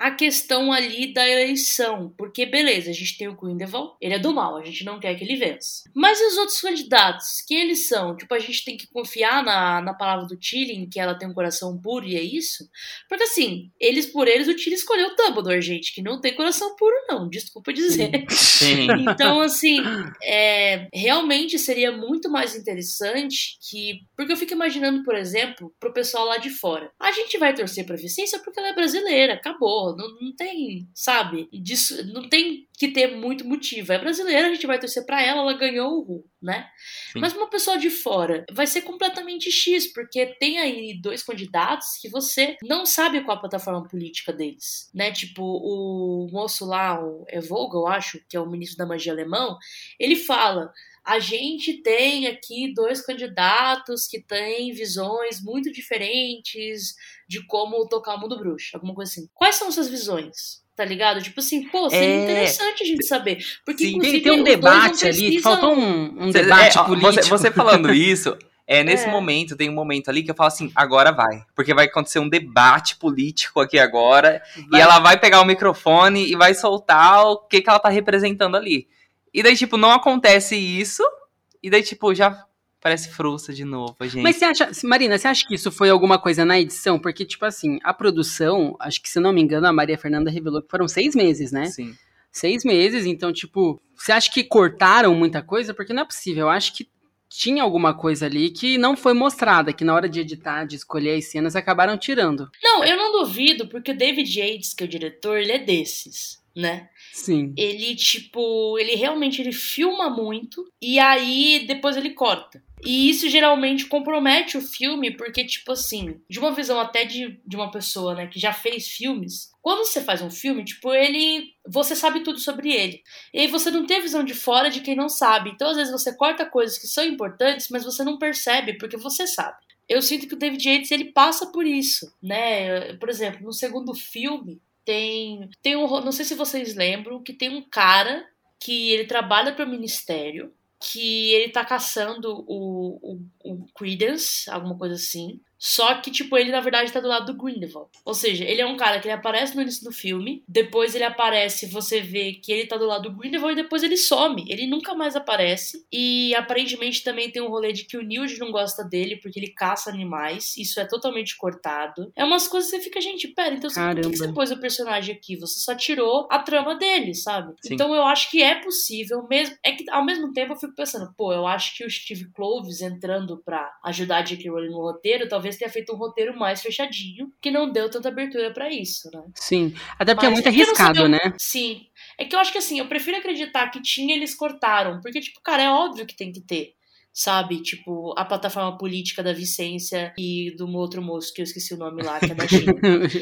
a questão ali da eleição. Porque, beleza, a gente tem o Grindelwald, ele é do mal, a gente não quer que ele vença. Mas e os outros candidatos? Quem eles são? Tipo, a gente tem que confiar na, na palavra do Tilly, que ela tem um coração puro e é isso? Porque, assim, eles por eles, o Tilly escolheu o Dumbledore, gente, que não tem coração puro, não. Desculpa dizer. Sim. Então, assim, é, realmente seria muito mais interessante que. Porque eu fico imaginando, por exemplo, pro pessoal lá de fora. A gente vai torcer pra Vicência porque ela é brasileira, acabou. Não, não tem, sabe? Disso, não tem que ter muito motivo. É brasileira, a gente vai torcer pra ela, ela ganhou o Ru, né? Sim. Mas uma pessoa de fora vai ser completamente X, porque tem aí dois candidatos que você não sabe qual a plataforma política deles, né? Tipo, o moço lá, o Evoga, eu acho, que é o ministro da magia alemão, ele fala. A gente tem aqui dois candidatos que têm visões muito diferentes de como tocar o mundo bruxo, alguma coisa assim. Quais são essas visões? Tá ligado? Tipo assim, pô, seria É. interessante a gente saber. Porque, Sim, inclusive, Tem, um debate ali, precisam- faltou um, um debate é, político. Você, você falando isso, é nesse É. momento, tem um momento ali que eu falo assim, agora vai. Porque vai acontecer um debate político aqui agora. Vai- E ela vai pegar o microfone e vai soltar o que, que ela tá representando ali. E daí, tipo, não acontece isso. E daí, tipo, já parece frustra de novo, gente. Mas você acha, Marina, você acha que isso foi alguma coisa na edição? Porque, tipo assim, a produção, acho que se não me engano, a Maria Fernanda revelou que foram seis meses, né? Sim. Seis meses, então, tipo, você acha que cortaram muita coisa? Porque não é possível, eu acho que tinha alguma coisa ali que não foi mostrada, que na hora de editar, de escolher as cenas, acabaram tirando. Não, eu não duvido, porque o David Yates, que é o diretor, ele é desses, né? Sim. Ele, tipo, ele realmente ele filma muito e aí depois ele corta. E isso geralmente compromete o filme, porque, tipo assim, de uma visão até de, de uma pessoa, né, que já fez filmes, quando você faz um filme, tipo, ele. Você sabe tudo sobre ele. E aí você não tem a visão de fora de quem não sabe. Então, às vezes, você corta coisas que são importantes, mas você não percebe, porque você sabe. Eu sinto que o David Yates, ele passa por isso, né? Por exemplo, no segundo filme, tem. Tem um. Não sei se vocês lembram que tem um cara que ele trabalha para o ministério, que ele tá caçando o, o, o Credence, alguma coisa assim. Só que, tipo, ele na verdade tá do lado do Grindelwald. Ou seja, ele é um cara que ele aparece no início do filme, depois ele aparece, você vê que ele tá do lado do Grindelwald e depois ele some. Ele nunca mais aparece. E aparentemente também tem um rolê de que o Newt não gosta dele porque ele caça animais. Isso é totalmente cortado. É umas coisas que você fica, gente, pera, então você- por que que você pôs o personagem aqui? Você só tirou a trama dele, sabe? Sim. Então eu acho que é possível, mesmo. É que ao mesmo tempo eu fico pensando, pô, eu acho que o Steve Cloves entrando pra ajudar a J.K. Rowling no roteiro, talvez tenha feito um roteiro mais fechadinho, que não deu tanta abertura pra isso, né? Sim. Até porque é Mas muito não sei, arriscado, eu- né? Sim. É que eu acho que assim, eu prefiro acreditar que tinha e eles cortaram. Porque, tipo, cara, é óbvio que tem que ter. Sabe? Tipo, a plataforma política da Vicência e do outro moço que eu esqueci o nome lá, que é da China.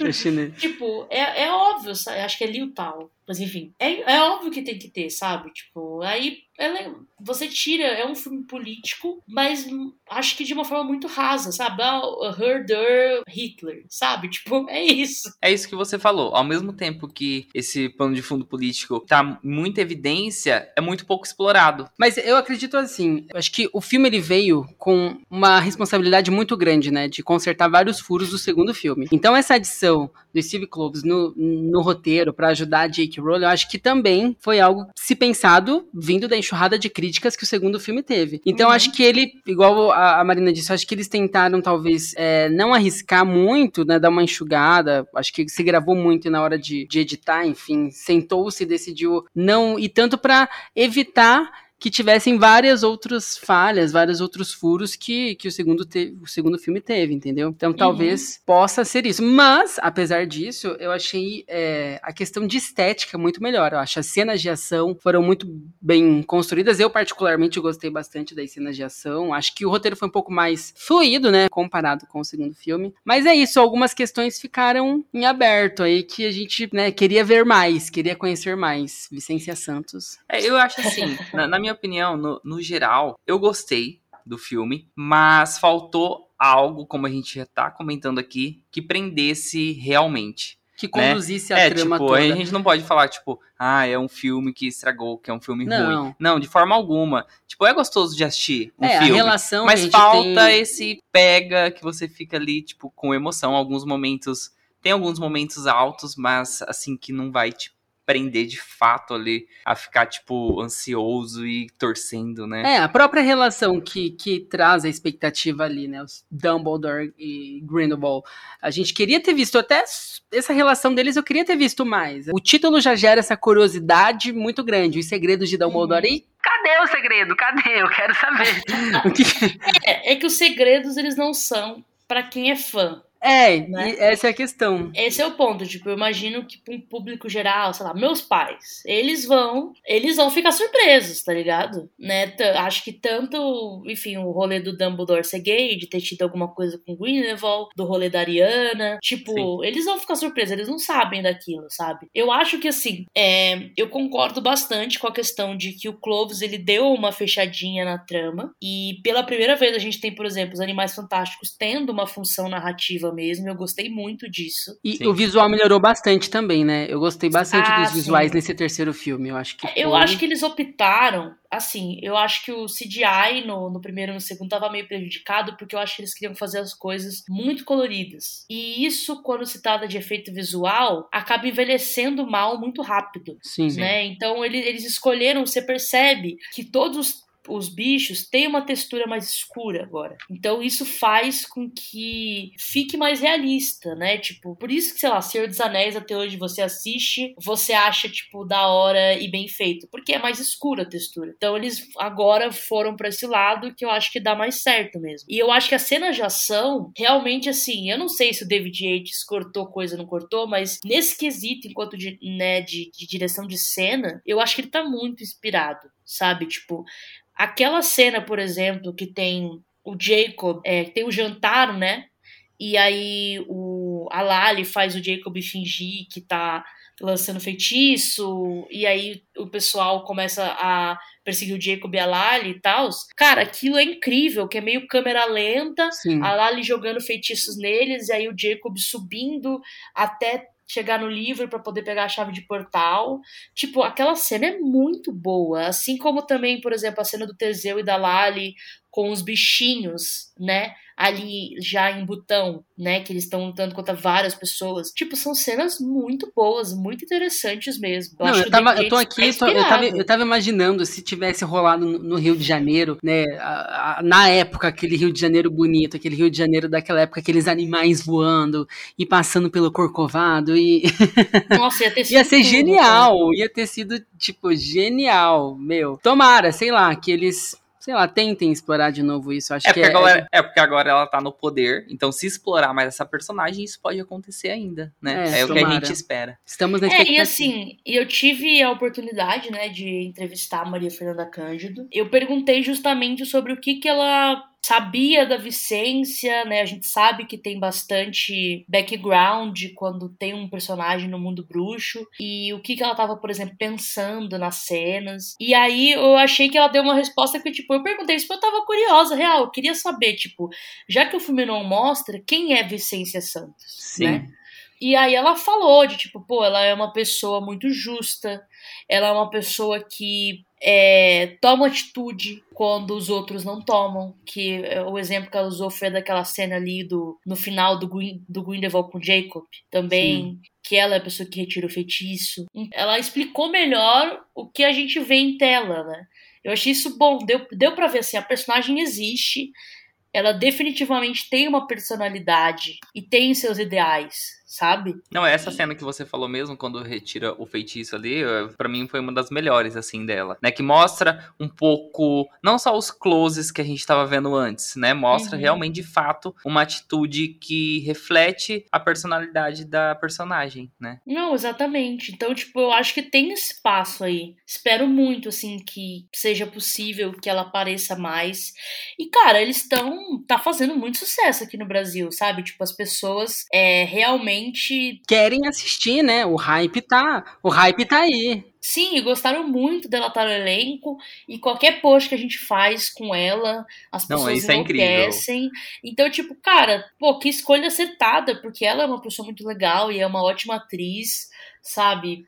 O chinês. Tipo, é, é óbvio, sabe? acho que é Liu Tao. Mas enfim, é, é óbvio que tem que ter, sabe? Tipo, aí ela, você tira, é um filme político, mas acho que de uma forma muito rasa, sabe? Ah, Herder Hitler, sabe? Tipo, é isso. É isso que você falou. Ao mesmo tempo que esse pano de fundo político tá muita evidência, é muito pouco explorado. Mas eu acredito assim, eu acho que o filme ele veio com uma responsabilidade muito grande, né, de consertar vários furos do segundo filme. Então essa adição do Steve Kloves no, no roteiro pra ajudar. Rick Roll, eu acho que também foi algo se pensado vindo da enxurrada de críticas que o segundo filme teve. Então, Uhum. acho que ele, igual a, a Marina disse, acho que eles tentaram talvez é, não arriscar muito, né, dar uma enxugada. Acho que se gravou muito na hora de, de editar, enfim, sentou-se e decidiu não e tanto pra evitar que tivessem várias outras falhas, vários outros furos que, que o, segundo te- o segundo filme teve, entendeu? Então talvez possa ser isso. Mas, apesar disso, eu achei é, a questão de estética muito melhor. Eu acho as cenas de ação foram muito bem construídas. Eu, particularmente, gostei bastante das cenas de ação. Acho que o roteiro foi um pouco mais fluido, né? Comparado com o segundo filme. Mas é isso, algumas questões ficaram em aberto aí que a gente né, queria ver mais, queria conhecer mais. Vicência Santos. É, eu acho assim, na, na minha opinião, no, no geral, eu gostei do filme, mas faltou algo, como a gente já tá comentando aqui, que prendesse realmente. Que conduzisse a é, trama tipo, toda. a gente não pode falar, tipo, ah, é um filme que estragou, que é um filme Não. ruim. Não, de forma alguma. Tipo, é gostoso de assistir um é, a filme. relação a Mas gente falta tem... esse pega que você fica ali, tipo, com emoção. Alguns momentos. Tem alguns momentos altos, mas assim, que não vai te prender de fato ali a ficar, tipo, ansioso e torcendo, né? É, a própria relação que, que traz a expectativa ali, né? Os Dumbledore e Grindelwald. A gente queria ter visto até essa relação deles, eu queria ter visto mais. O título já gera essa curiosidade muito grande. Os segredos de Dumbledore. E cadê o segredo? Cadê? Eu quero saber. o que... É, é que os segredos eles não são pra quem é fã. É, Né? essa é a questão. Esse é o ponto, tipo, eu imagino que pra um público geral, sei lá, meus pais, eles vão, eles vão ficar surpresos, tá ligado? Né? T- Acho que tanto, enfim, o rolê do Dumbledore ser gay, de ter tido alguma coisa com Grindelwald, do rolê da Ariana, tipo, Sim. eles vão ficar surpresos, eles não sabem daquilo, sabe? Eu acho que assim, é, eu concordo bastante com a questão de que o Clovis ele deu uma fechadinha na trama e pela primeira vez a gente tem, por exemplo, os Animais Fantásticos tendo uma função narrativa mesmo. Eu gostei muito disso. E Sim. o visual melhorou bastante também, né? Eu gostei bastante Ah, dos visuais sim. nesse terceiro filme. Eu acho que. Eu foi- acho que eles optaram, assim, eu acho que o CGI no, no primeiro e no segundo tava meio prejudicado, porque eu acho que eles queriam fazer as coisas muito coloridas. E isso, quando se trata de efeito visual, acaba envelhecendo mal muito rápido. Sim. né? Então ele- eles escolheram, você percebe que todos os os bichos têm uma textura mais escura agora. Então isso faz com que fique mais realista, né? Tipo, por isso que, sei lá, Senhor dos Anéis até hoje você assiste, você acha, tipo, da hora e bem feito. Porque é mais escura a textura. Então eles agora foram pra esse lado que eu acho que dá mais certo mesmo. E eu acho que a cena de ação, realmente, assim, eu não sei se o David Yates cortou coisa ou não cortou, mas nesse quesito, enquanto de, né, de, de direção de cena, eu acho que ele tá muito inspirado, sabe? Tipo, aquela cena, por exemplo, que tem o Jacob, é, tem o jantar, né? E aí o, a Lali faz o Jacob fingir que tá lançando feitiço, e aí o pessoal começa a perseguir o Jacob e a Lali e tal. Cara, aquilo é incrível, que é meio câmera lenta, Sim. a Lali jogando feitiços neles, e aí o Jacob subindo até chegar no livro para poder pegar a chave de portal. Tipo, aquela cena é muito boa. Assim como também, por exemplo, a cena do Teseu e da Lali com os bichinhos, né? Ali já em Butão, né? Que eles estão lutando contra várias pessoas. Tipo, são cenas muito boas, muito interessantes mesmo. Não, eu, que o tava, eu tô aqui, tá tô- eu, tava, eu tava imaginando se tivesse rolado no, no Rio de Janeiro, né? a- a- na época, aquele Rio de Janeiro bonito, aquele Rio de Janeiro daquela época, aqueles animais voando e passando pelo Corcovado. E Nossa, ia ter sido ia ser tudo, cara. genial, ia ter sido, tipo, genial, meu. Tomara, sei lá, que eles, sei lá, tentem explorar de novo isso. Acho É que porque, agora, é porque agora ela tá no poder, então se explorar mais essa personagem, isso pode acontecer ainda, né? É, É, o que a gente espera. estamos na É, expectativa. e assim, eu tive a oportunidade, né, de entrevistar a Maria Fernanda Cândido. Eu perguntei justamente sobre o que que ela sabia da Vicência, né? A gente sabe que tem bastante background quando tem um personagem no mundo bruxo e o que que ela tava, por exemplo, pensando nas cenas. E aí eu achei que ela deu uma resposta que tipo, eu perguntei isso porque eu tava curiosa, real, eu queria saber, tipo, já que o filme não mostra, quem é Vicência Santos, Sim. né? E aí ela falou de tipo, pô, ela é uma pessoa muito justa, ela é uma pessoa que é, toma atitude quando os outros não tomam. Que é, o exemplo que ela usou foi daquela cena ali do, no final do, Green, do Grindelwald com Jacob. Também, Sim. que ela é a pessoa que retira o feitiço. Ela explicou melhor o que a gente vê em tela, né? Eu achei isso bom, deu, deu pra ver assim, a personagem existe, ela definitivamente tem uma personalidade e tem seus ideais sabe? Não, é essa cena que você falou mesmo, quando retira o feitiço ali, para mim foi uma das melhores, assim, dela, né? Que mostra um pouco, não só os closes que a gente tava vendo antes, né? Mostra uhum. realmente, de fato, uma atitude que reflete a personalidade da personagem, né? Não, exatamente. Então, tipo, eu acho que tem espaço aí. Espero muito, assim, que seja possível que ela apareça mais. E, cara, eles estão. tá fazendo muito sucesso aqui no Brasil, sabe? Tipo, as pessoas é, realmente realmente querem assistir, né? O hype tá, o hype tá aí. Sim, e gostaram muito dela estar no elenco. E qualquer post que a gente faz com ela, as pessoas Não, enlouquecem. É então, tipo, cara, pô, que escolha acertada, porque ela é uma pessoa muito legal e é uma ótima atriz, sabe?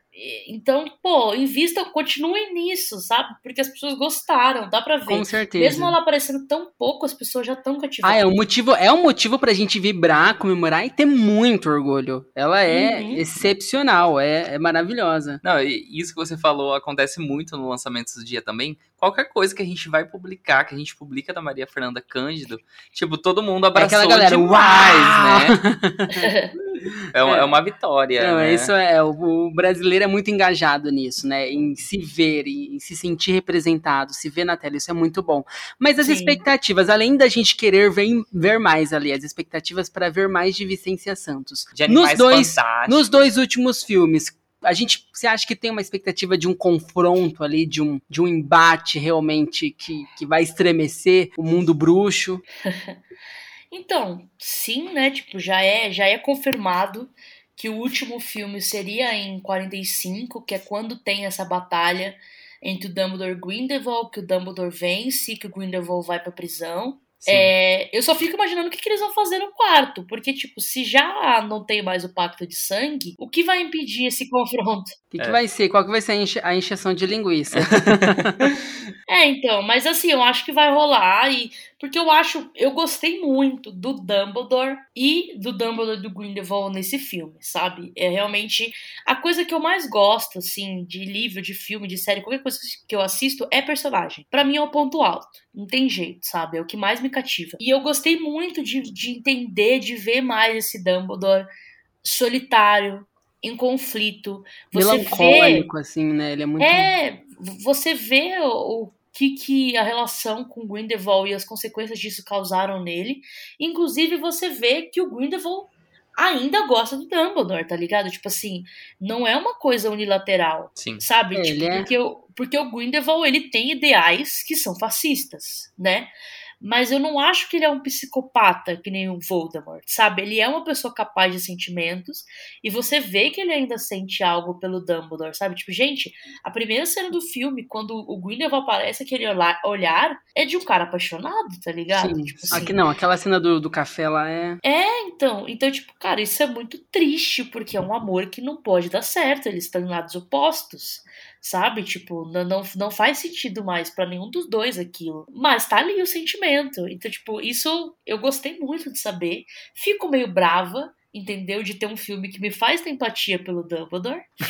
Então, pô, invista, continue nisso, sabe? Porque as pessoas gostaram, dá pra ver. Com certeza. Mesmo ela aparecendo tão pouco, as pessoas já estão cativadas. Ah, é um motivo, é um motivo pra gente vibrar, comemorar e ter muito orgulho. Ela é uhum. excepcional, é, é maravilhosa. Não, isso que você falou acontece muito no lançamento do dia também. Qualquer coisa que a gente vai publicar, que a gente publica da Maria Fernanda Cândido, tipo, todo mundo abraçou é aquela galera, demais, né? É uma, é. é uma vitória. Não, né? isso é. O, o, brasileiro é muito engajado nisso, né? Em se ver, em, em, se sentir representado, se ver na tela. Isso é muito bom. Mas as Sim. expectativas, além da gente querer ver, ver mais ali, as expectativas para ver mais de Vicência Santos. De nos dois, nos dois últimos filmes, a gente, você acha que tem uma expectativa de um confronto ali, de um, de um embate realmente que, que vai estremecer o mundo bruxo? Então, sim, né? Tipo, já é, já é confirmado que o último filme seria em 45, que é quando tem essa batalha entre o Dumbledore e o Grindelwald, que o Dumbledore vence, que o Grindelwald vai pra prisão. É, eu só fico imaginando o que, que, eles vão fazer no quarto, porque, tipo, se já não tem mais o pacto de sangue, o que vai impedir esse confronto? O que, é. que vai ser? Qual que vai ser a, enche a encheção de linguiça? é, então, mas assim, eu acho que vai rolar e porque eu acho, eu gostei muito do Dumbledore e do Dumbledore do Grindelwald nesse filme, sabe? É realmente a coisa que eu mais gosto, assim, de livro, de filme, de série, qualquer coisa que eu assisto é personagem. Para mim é o ponto alto. Não tem jeito, sabe? É o que mais me cativa. E eu gostei muito de, de entender, de ver mais esse Dumbledore solitário, em conflito. Você Melancólico, vê, assim, né? Ele é muito. É, você vê o, o que, que a relação com Grindelwald e as consequências disso causaram nele. Inclusive, você vê que o Grindelwald ainda gosta do Dumbledore, tá ligado? Tipo assim, não é uma coisa unilateral, Sim. sabe? Ele tipo, é... porque, o, porque o Grindelwald, ele tem ideais que são fascistas, né? Mas eu não acho que ele é um psicopata que nem o Voldemort, sabe? Ele é uma pessoa capaz de sentimentos e você vê que ele ainda sente algo pelo Dumbledore, sabe? Tipo, gente, a primeira cena do filme, quando o Grindelwald aparece, aquele olhar é de um cara apaixonado, tá ligado? Sim. Tipo assim, Aqui não, aquela cena do, do café lá é. É, então. Então, tipo, cara, isso é muito triste, porque é um amor que não pode dar certo. Eles estão em lados opostos sabe? Tipo, não, não, não faz sentido mais para nenhum dos dois aquilo. Mas tá ali o sentimento. Então, tipo, isso eu gostei muito de saber. Fico meio brava, entendeu? De ter um filme que me faz ter empatia pelo Dumbledore.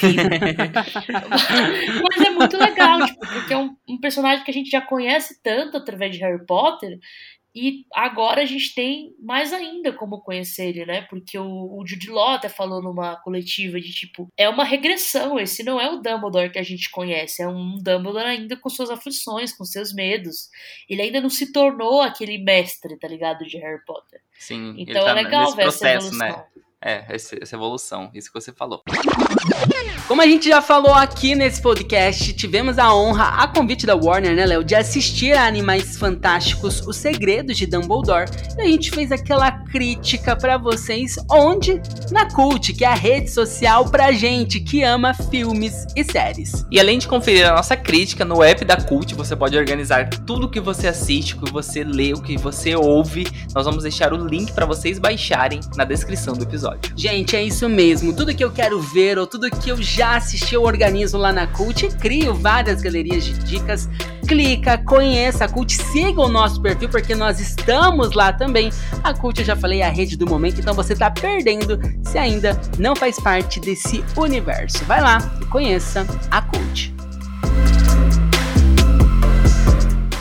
Mas é muito legal, tipo, porque é um, um, personagem que a gente já conhece tanto através de Harry Potter e agora a gente tem mais ainda como conhecer ele, né? Porque o, o Jude Law até falou numa coletiva de tipo, é uma regressão, esse não é o Dumbledore que a gente conhece, é um Dumbledore ainda com suas aflições, com seus medos. Ele ainda não se tornou aquele mestre, tá ligado, de Harry Potter. Sim, então é tá legal ver essa evolução. Né? É, essa evolução, isso que você falou. Como a gente já falou aqui nesse podcast, tivemos a honra, a convite da Warner, né, Léo, de assistir a Animais Fantásticos, Os Segredos de Dumbledore. E a gente fez aquela crítica para vocês, onde? Na Cult, que é a rede social pra gente que ama filmes e séries. E além de conferir a nossa crítica no app da Cult, você pode organizar tudo que você assiste, o que você lê, o que você ouve. Nós vamos deixar o link para vocês baixarem na descrição do episódio. episódio. Gente, é isso mesmo. Tudo que eu quero ver tudo que eu já assisti eu organizo lá na Cult crio várias galerias de dicas. Clica, conheça a Cult, siga o nosso perfil porque nós estamos lá também. A Cult, eu já falei, é a rede do momento, então você tá perdendo se ainda não faz parte desse universo. Vai lá e conheça a Cult.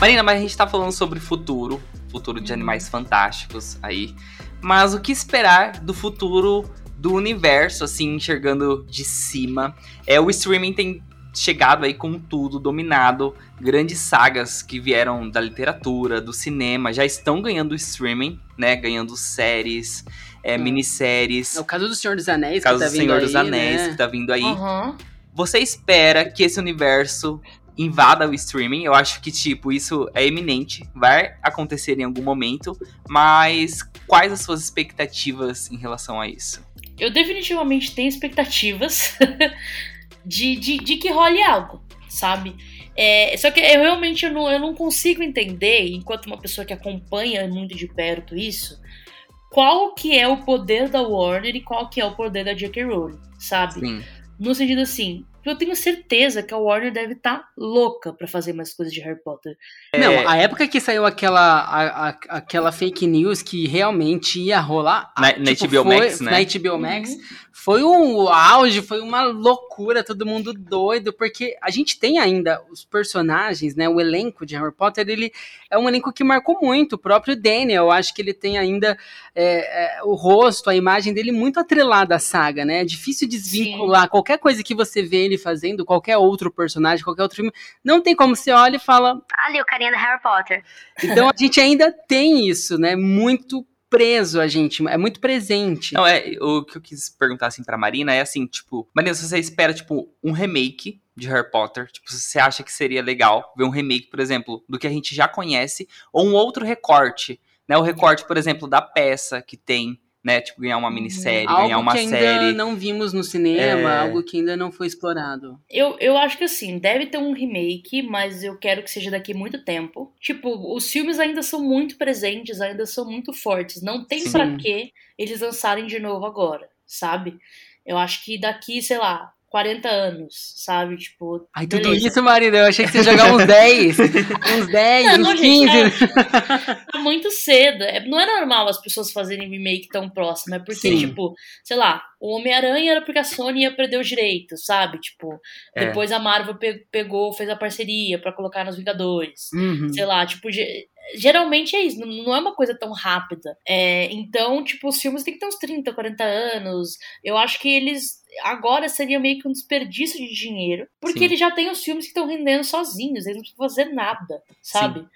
Marina, mas a gente tá falando sobre futuro, futuro de animais fantásticos aí. Mas o que esperar do futuro do universo, assim, enxergando de cima? É, o streaming tem chegado aí com tudo, dominado. Grandes sagas que vieram da literatura, do cinema, já estão ganhando streaming, né? Ganhando séries, é, Hum. minisséries. É o caso do Senhor dos Anéis, O caso que tá do vindo Senhor aí, dos Anéis, né? que tá vindo aí. Uhum. Você espera que esse universo invada o streaming? Eu acho que, tipo, isso é eminente, vai acontecer em algum momento, mas quais as suas expectativas em relação a isso? Eu definitivamente tenho expectativas de, de, de que role algo, sabe? É, só que eu realmente eu não, eu não consigo entender, enquanto uma pessoa que acompanha muito de perto isso, qual que é o poder da Warner e qual que é o poder da J.K. Rowling, sabe? Sim. No sentido assim, eu tenho certeza que a Warner deve estar louca pra fazer mais coisas de Harry Potter. Não, É, a época que saiu aquela, a- a- aquela fake news que realmente ia rolar. Na- ah, na HBO foi, Max, né? Na HBO Max. Foi um auge, foi uma loucura, todo mundo doido, porque a gente tem ainda os personagens, né? O elenco de Harry Potter, ele é um elenco que marcou muito. O próprio Daniel, eu acho que ele tem ainda é, é, o rosto, a imagem dele muito atrelada à saga, né? É difícil desvincular qualquer coisa que você vê ele fazendo, qualquer outro personagem, qualquer outro filme. Não tem como você olha e fala, Ali, o carinha do Harry Potter. então a gente ainda tem isso, né? Muito preso a gente, é muito presente. Não, é, o que eu quis perguntar assim pra Marina é assim, tipo, Marina, se você espera, tipo, um remake de Harry Potter, tipo, se você acha que seria legal ver um remake, por exemplo, do que a gente já conhece, ou um outro recorte, né? O recorte, por exemplo, da peça que tem, né? Tipo, ganhar uma minissérie, algo ganhar uma que ainda série. não vimos no cinema, É. algo que ainda não foi explorado. Eu, eu acho que assim, deve ter um remake, mas eu quero que seja daqui muito tempo. Tipo, os filmes ainda são muito presentes, ainda são muito fortes. Não tem Sim. pra que eles lançarem de novo agora, sabe? Eu acho que daqui, sei lá, 40 anos, sabe? Tipo. Ai, tudo beleza. isso, Marina, eu achei que você jogar uns 10, uns 10, Não, uns não, 15. gente, Tá muito cedo. É, não é normal as pessoas fazerem remake tão próximo. É porque, Sim. tipo, sei lá, o Homem-Aranha era porque a Sony ia perder os direitos, sabe? Tipo, É. depois a Marvel pe- pegou, fez a parceria pra colocar nos Vingadores. Uhum. Sei lá, tipo, ge- geralmente é isso, não, não é uma coisa tão rápida. É, então, tipo, os filmes têm que ter uns 30, 40 anos. Eu acho que eles. Agora seria meio que um desperdício de dinheiro, porque Sim. eles já têm os filmes que estão rendendo sozinhos, eles não precisam fazer nada, sabe?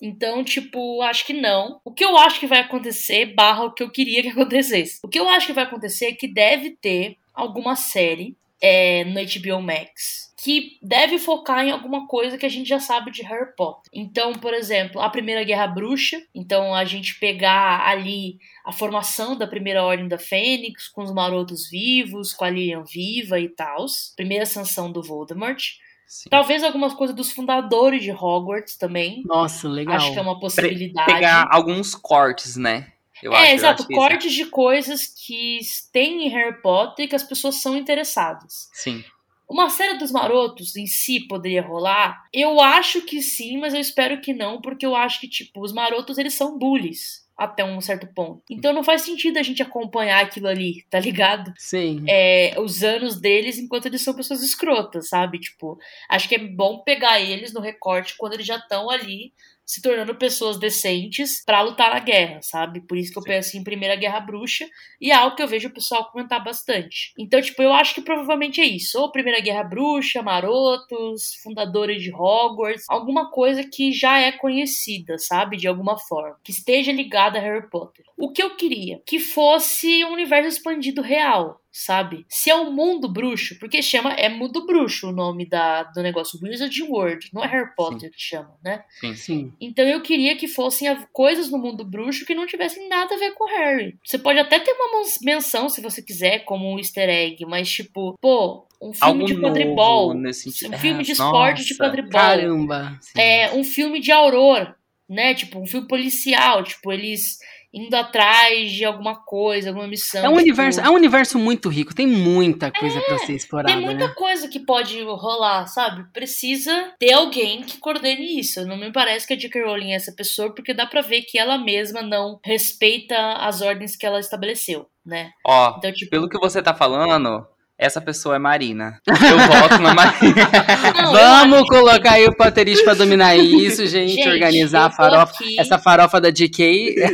Então, tipo, acho que não. O que eu acho que vai acontecer, barra o que eu queria que acontecesse. O que eu acho que vai acontecer é que deve ter alguma série é, no HBO Max que deve focar em alguma coisa que a gente já sabe de Harry Potter. Então, por exemplo, a Primeira Guerra Bruxa. Então, a gente pegar ali a formação da Primeira Ordem da Fênix, com os marotos vivos, com a Lilian viva e tal. Primeira sanção do Voldemort. Sim. Talvez algumas coisas dos fundadores de Hogwarts também. Nossa, legal. Acho que é uma possibilidade. Pegar alguns cortes, né? Eu acho, é, exato. acho que isso- Cortes de coisas que tem em Harry Potter e que as pessoas são interessadas. Sim. Uma série dos marotos em si poderia rolar? Eu acho que sim, mas eu espero que não, porque eu acho que, tipo, os marotos eles são bullies até um certo ponto. Então não faz sentido a gente acompanhar aquilo ali, tá ligado? Sim. É, os anos deles enquanto eles são pessoas escrotas, sabe? Tipo, acho que é bom pegar eles no recorte quando eles já estão ali se tornando pessoas decentes pra lutar na guerra, sabe? Por isso que eu Sim. penso em Primeira Guerra Bruxa e é algo que eu vejo o pessoal comentar bastante. Então, tipo, eu acho que provavelmente é isso. Ou Primeira Guerra Bruxa, Marotos, fundadores de Hogwarts, alguma coisa que já é conhecida, sabe? De alguma forma. Que esteja ligada a Harry Potter. O que eu queria? Que fosse um universo expandido real sabe? Se é um mundo bruxo, porque chama é mundo bruxo o nome da, do negócio, Wizard World, não é Harry Potter que chama, né? Sim. Sim. Então eu queria que fossem coisas no mundo bruxo que não tivessem nada a ver com Harry. Você pode até ter uma menção se você quiser, como um easter egg, mas tipo, pô, um filme Algo de quadribol, um filme de Ah, esporte de quadribol, Caramba. Sim. é, um filme de Aurora, né? Tipo, um filme policial, tipo, eles indo atrás de alguma coisa, alguma missão. É um tipo, universo, é um universo muito rico, tem muita coisa pra ser explorada, Tem muita né? coisa que pode rolar, sabe? Precisa ter alguém que coordene isso. Não me parece que a J.K. Rowling é essa pessoa, porque dá pra ver que ela mesma não respeita as ordens que ela estabeleceu, né? Ó, Então, tipo, pelo que você tá falando, essa pessoa é Marina. Eu voto na Marina. não, Vamos colocar aí o Potterist pra dominar isso, gente, Gente, organizar a farofa, aqui- essa farofa da JK, da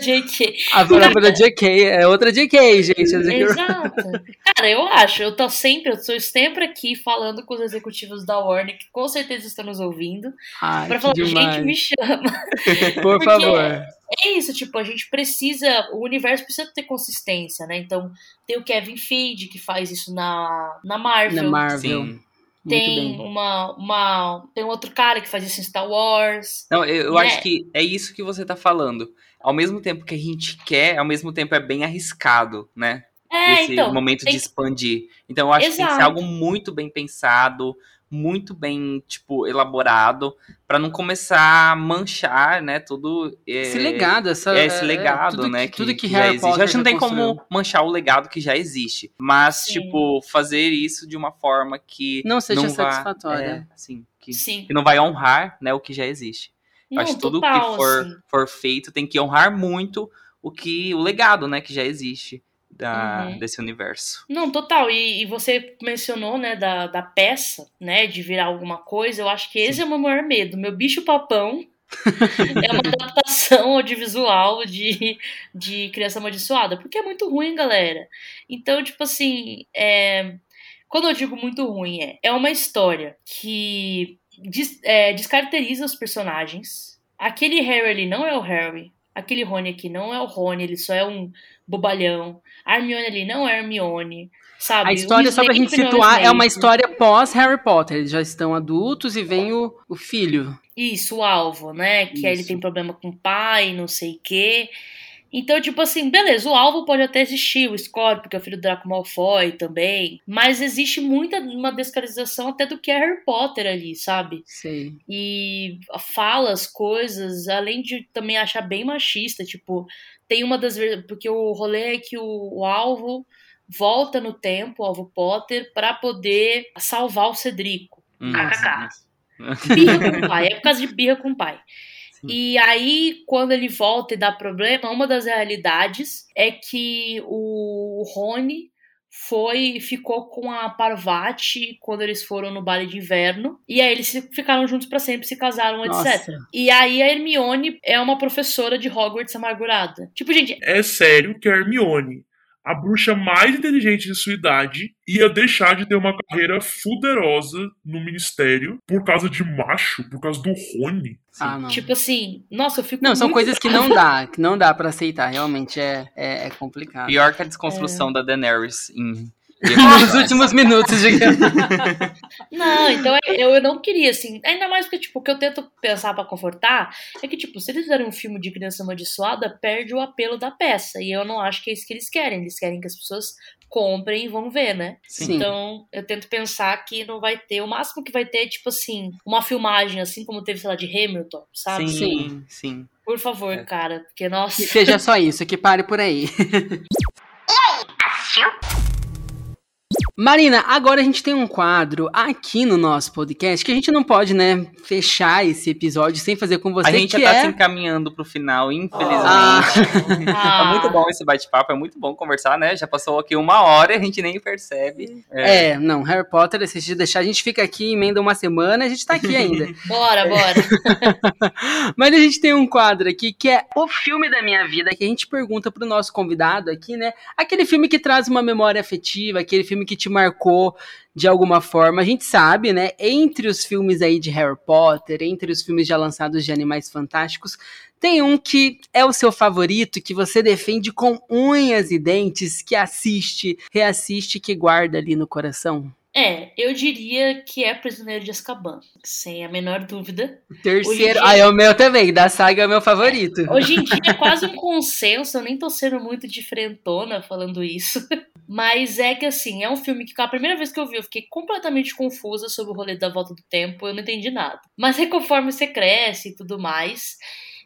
J.K. a farofa da JK, é outra JK, gente. JK. Exato. Cara, eu acho, eu tô sempre, eu estou sempre aqui falando com os executivos da Warner, que com certeza estão nos ouvindo, Ai, pra falar, demais. gente, me chama. Por porque- favor. É isso, tipo, a gente precisa, o universo precisa ter consistência, né? Então, tem o Kevin Feige, que faz isso na, na Marvel. Na Marvel. Sim. Tem uma, uma. Tem um outro cara que faz isso em Star Wars. Não, eu, eu Né? acho que é isso que você tá falando. Ao mesmo tempo que a gente quer, ao mesmo tempo é bem arriscado, né? É, Esse então. momento tem- de expandir. Então eu acho que tem que ser Exato. algo muito bem pensado, muito bem, tipo, elaborado, pra não começar a manchar, né, tudo... é, Esse legado, essa, é esse legado, tudo né? Que, tudo que, já existe. Acho que não tem como manchar o legado que já existe. Mas, Sim. tipo, fazer isso de uma forma que Não seja não vá- satisfatória. é, assim, que, Sim. que não vai honrar, né, o que já existe. Eu Não, acho que tudo total, que for, assim. for feito tem que honrar muito o que o legado, né, que já existe da, Uhum. desse universo. Não, total. E, e você mencionou, né, da, da peça, né, de virar alguma coisa. Eu acho que esse é o meu maior medo. Meu bicho papão é uma adaptação audiovisual de, de Criança Amaldiçoada. Porque é muito ruim, galera. Então, tipo assim, é... quando eu digo muito ruim, é, é uma história que des- é, descaracteriza os personagens. Aquele Harry ali não é o Harry. Aquele Rony aqui não é o Rony, ele só é um bobalhão. A Hermione ali não é a Hermione, sabe? A história, só pra gente não situar, é uma história pós Harry Potter. Eles já estão adultos e vem o, o filho. Isso, o alvo, né? Que aí ele tem problema com o pai, não sei o quê. Então, tipo assim, beleza, o alvo pode até existir, o Scorpio, que é o filho do Draco Malfoy também, mas existe muita uma descaracterização até do que é Harry Potter ali, sabe? Sei. E fala as coisas, além de também achar bem machista, tipo, tem uma das vezes, porque o rolê é que o, o alvo volta no tempo, o alvo Potter, pra poder salvar o Cedrico. Hum, KKK. sim. Birra com o pai, é por causa de birra com o pai. Sim. E aí, quando ele volta e dá problema, uma das realidades é que o Rony foi ficou com a Parvati quando eles foram no baile de inverno. E aí eles ficaram juntos pra sempre, se casaram, etc. Nossa. E aí a Hermione é uma professora de Hogwarts amargurada. Tipo, gente, É sério que a Hermione, a bruxa mais inteligente de sua idade, ia deixar de ter uma carreira fuderosa no ministério por causa de macho, por causa do Rony. Ah, não. tipo assim, nossa, eu fico Não, são coisas que não dá, que não dá pra aceitar. Realmente é, é, é complicado. Pior que a desconstrução da Daenerys em Nos últimos minutos, digamos. Não, então eu, eu não queria, assim. Ainda mais porque, tipo, o que eu tento pensar pra confortar é que, tipo, se eles fizerem um filme de criança amaldiçoada, perde o apelo da peça. E eu não acho que é isso que eles querem. Eles querem que as pessoas comprem e vão ver, né? Sim. Então, eu tento pensar que não vai ter. O máximo que vai ter é, tipo assim, uma filmagem, assim como teve, sei lá, de Hamilton, sabe? Sim, sim, sim. Por favor, É. cara. Porque, nossa. Que seja só isso, que pare por aí. Marina, agora a gente tem um quadro aqui no nosso podcast que a gente não pode, né, fechar esse episódio sem fazer com você, a gente que já tá é... se encaminhando pro final, infelizmente. Ah. Ah, É muito bom esse bate-papo, é muito bom conversar, né? Já passou aqui uma hora e a gente nem percebe. É, não, Harry Potter, se a gente deixar, a gente fica aqui, emenda uma semana, a gente tá aqui ainda. Bora, bora. Mas a gente tem um quadro aqui que é o filme da minha vida, que a gente pergunta pro nosso convidado aqui, né? Aquele filme que traz uma memória afetiva, aquele filme que te marcou de alguma forma. A gente sabe, né? Entre os filmes aí de Harry Potter, entre os filmes já lançados de Animais Fantásticos, tem um que é o seu favorito, que você defende com unhas e dentes, que assiste, reassiste, que guarda ali no coração. É, eu diria que é Prisioneiro de Azkaban, sem a menor dúvida. Terceiro, dia- ah, é o meu também, da saga é o meu favorito. Hoje em dia é quase um consenso, eu nem tô sendo muito diferentona falando isso. Mas é que assim, é um filme que a primeira vez que eu vi eu fiquei completamente confusa sobre o rolê da volta do tempo, eu não entendi nada. Mas aí conforme você cresce e tudo mais,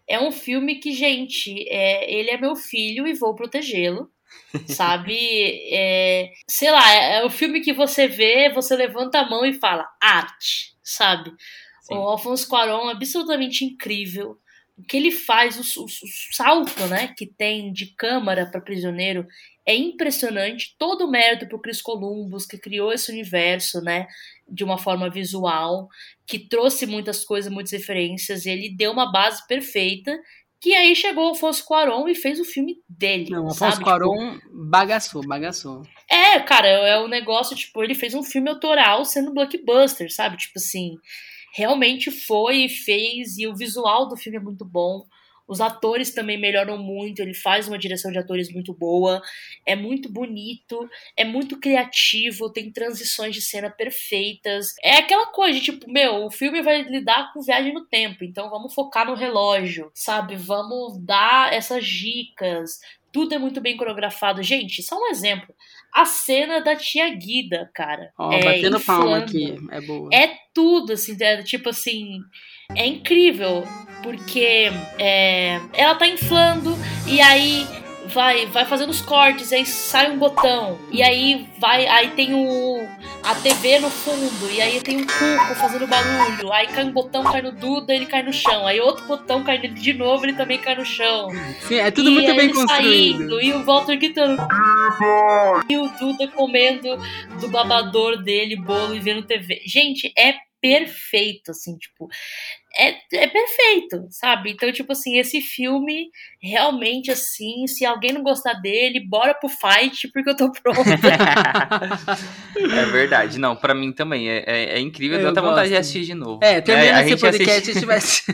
é um filme que, gente, é, ele é meu filho e vou protegê-lo. Sabe? É, sei lá, é, é o filme que você vê, você levanta a mão e fala arte, sabe? Sim. O Alfonso Cuarón é absolutamente incrível. O que ele faz, o, o, o salto né, que tem de câmara para prisioneiro é impressionante. Todo o mérito para o Chris Columbus, que criou esse universo, né? De uma forma visual, que trouxe muitas coisas, muitas referências, e ele deu uma base perfeita que aí chegou o Afonso Cuarón e fez o filme dele. Não, o Afonso Cuarón tipo... bagaçou, bagaçou. É, cara, é um negócio, tipo, ele fez um filme autoral sendo blockbuster, sabe? Tipo assim, realmente foi e fez, e o visual do filme é muito bom. Os atores também melhoram muito, ele faz uma direção de atores muito boa, é muito bonito, é muito criativo, tem transições de cena perfeitas. É aquela coisa, tipo, meu, o filme vai lidar com viagem no tempo, então vamos focar no relógio, sabe? Vamos dar essas dicas. Tudo é muito bem coreografado. Gente, só um exemplo. A cena da tia Guida, cara. Ó, oh, é, batendo palma aqui. É boa. É tudo, assim, é, tipo assim é incrível, porque é, ela tá inflando e aí vai vai fazendo os cortes, aí sai um botão e aí vai aí tem o a TV no fundo e aí tem um cuco fazendo barulho, aí cai um botão, cai no Duda, ele cai no chão, aí outro botão cai nele de novo, ele também cai no chão. Sim, é tudo e muito bem construído. Saindo, e o Walter gritando e o Duda comendo do babador dele bolo e vendo TV. Gente, é perfeito, assim, tipo, é, é perfeito, sabe? Então, tipo assim, esse filme, realmente, assim, se alguém não gostar dele, bora pro fight, porque eu tô pronta. é verdade, não, pra mim também, é, é, é incrível, deu até vontade de assistir de novo. É, termina é, esse podcast assiste... se tivesse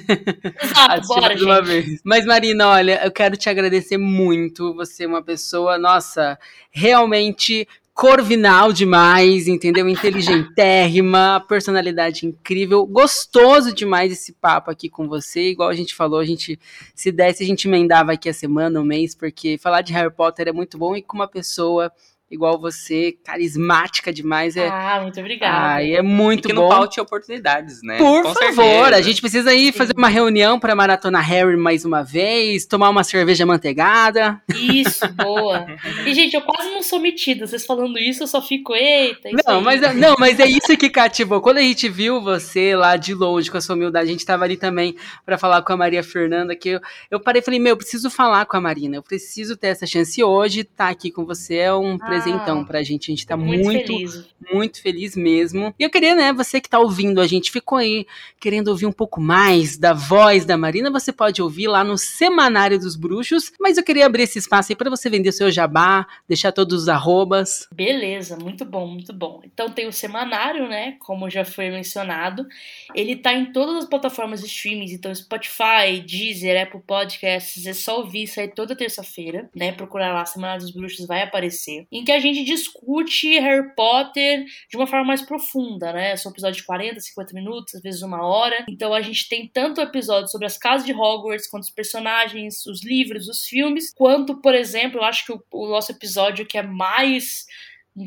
Exato, bora, uma vez. Mas, Marina, olha, eu quero te agradecer muito, você é uma pessoa, nossa, realmente corvinal demais, entendeu? Inteligentérrima, personalidade incrível, gostoso demais esse papo aqui com você. Igual a gente falou, a gente se desse, a gente emendava aqui a semana, o um mês, porque falar de Harry Potter é muito bom e com uma pessoa igual você, carismática demais. É... Ah, muito obrigada. Ah, é muito e que bom. não falte oportunidades, né? Por Com favor, certeza. a gente precisa ir Sim. fazer uma reunião para maratona Harry mais uma vez, tomar uma cerveja manteigada. Isso, boa. e, gente, eu quase não sou metida. Vocês falando isso, eu só fico, eita. Não, mas, é, não, mas é isso que cativou. Quando a gente viu você lá de longe, com a sua humildade, a gente tava ali também para falar com a Maria Fernanda, que eu, eu parei e falei, meu, eu preciso falar com a Marina, eu preciso ter essa chance. E hoje estar tá aqui com você é um ah, presentão ah, pra gente. A gente tá muito, muito feliz. muito feliz mesmo. E eu queria, né, você que tá ouvindo, a gente ficou aí querendo ouvir um pouco mais da voz da Marina, você pode ouvir lá no Semanário dos Bruxos, mas eu queria abrir esse espaço aí para você vender o seu jabá, deixar todos os arrobas. Beleza, muito bom, muito bom. Então tem o Semanário, né, como já foi mencionado, ele tá em todas as plataformas de streaming, então Spotify, Deezer, Apple Podcasts, é só ouvir aí toda terça-feira, né, procurar lá Semanário dos Bruxos vai aparecer, em que a gente discute Harry Potter de uma forma mais profunda, né? São episódios de 40, 50 minutos, às vezes uma hora. Então a gente tem tanto episódio sobre as casas de Hogwarts, quanto os personagens, os livros, os filmes, quanto, por exemplo, eu acho que o, o nosso episódio que é mais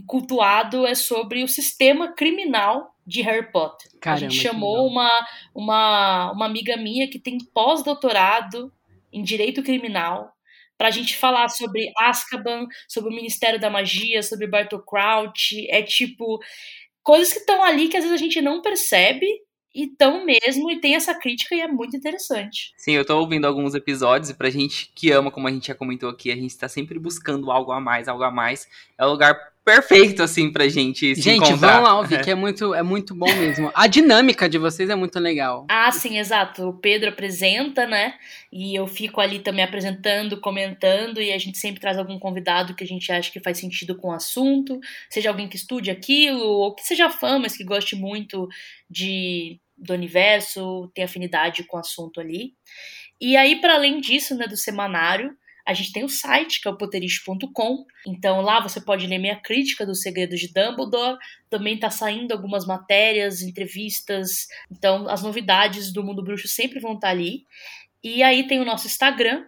cultuado é sobre o sistema criminal de Harry Potter. Caramba, a gente chamou uma, uma, uma amiga minha que tem pós-doutorado em direito criminal para a gente falar sobre Azkaban, sobre o Ministério da Magia, sobre Bartol Crouch. É tipo coisas que estão ali que às vezes a gente não percebe e tão mesmo, e tem essa crítica e é muito interessante. Sim, eu tô ouvindo alguns episódios e pra gente que ama, como a gente já comentou aqui, a gente tá sempre buscando algo a mais, algo a mais. É o lugar perfeito, assim, pra gente se gente, encontrar. vamos lá ouvir, que é muito, é muito bom mesmo. A dinâmica de vocês é muito legal. Ah, sim, exato. O Pedro apresenta, né? E eu fico ali também apresentando, comentando, e a gente sempre traz algum convidado que a gente acha que faz sentido com o assunto, seja alguém que estude aquilo, ou que seja fã, mas que goste muito de do universo, tem afinidade com o assunto ali. E aí, para além disso, né, do semanário, a gente tem o site, que é o poterish.com. Então lá você pode ler minha crítica dos segredos de Dumbledore. Também tá saindo algumas matérias, entrevistas. Então as novidades do mundo bruxo sempre vão estar tá ali. E aí tem o nosso Instagram,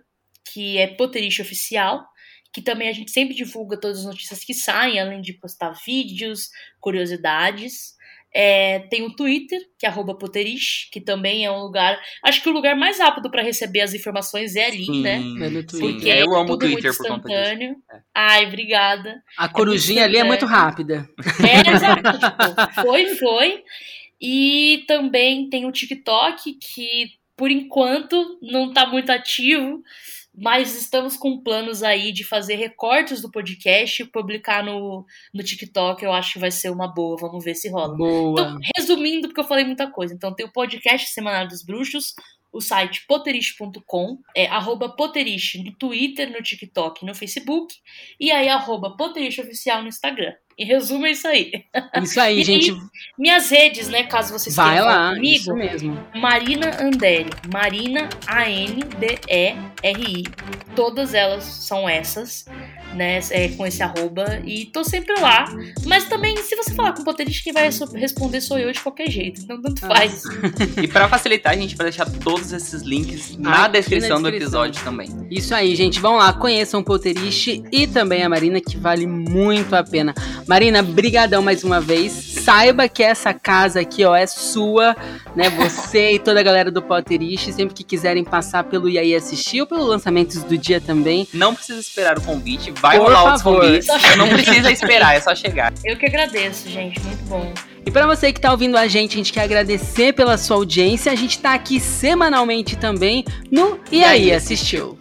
que é Poterish Oficial, que também a gente sempre divulga todas as notícias que saem, além de postar vídeos, curiosidades. É, tem o Twitter, que é Poterish, que também é um lugar. Acho que o lugar mais rápido para receber as informações é ali, Sim, né? É no Twitter. Porque eu amo o Twitter muito por conta disso. É. Ai, obrigada. A corujinha ali é muito rápida. É, exato. tipo, foi, foi. E também tem o TikTok, que por enquanto não tá muito ativo, mas estamos com planos aí de fazer recortes do podcast e publicar no, no TikTok. Eu acho que vai ser uma boa. Vamos ver se rola. Boa. Então, resumindo, porque eu falei muita coisa. Então, tem o podcast Semanário dos Bruxos, o site poterish.com, é arroba poterish no Twitter, no TikTok e no Facebook, e aí arroba poterish oficial no Instagram. Em resumo, é isso aí. Isso aí, gente. Minhas redes, né, caso vocês Vai queiram falar lá, comigo, isso mesmo. Marina Anderi, Marina A-N-D-E-R-I. Todas elas são essas, né? é, com esse arroba. E tô sempre lá. Mas também, se você falar com o Poterista, quem vai responder sou eu de qualquer jeito. Então, tanto Ah. faz. E pra facilitar, a gente vai deixar todos esses links na Aqui na descrição do descrição. episódio também. Isso aí, gente. Vão lá, conheçam o Potterish e também a Marina, que vale muito a pena. Marina, brigadão mais uma vez. Saiba que essa casa aqui, ó, é sua, né? Você e toda a galera do Potterish, sempre que quiserem passar pelo IAI assistir ou pelo lançamentos do dia também. Não precisa esperar o convite, vai Por rolar os favor. convites. Não precisa esperar, é só chegar. Eu que agradeço, gente. Muito bom. E pra você que tá ouvindo a gente, a gente quer agradecer pela sua audiência. A gente tá aqui semanalmente também no E aí assistiu.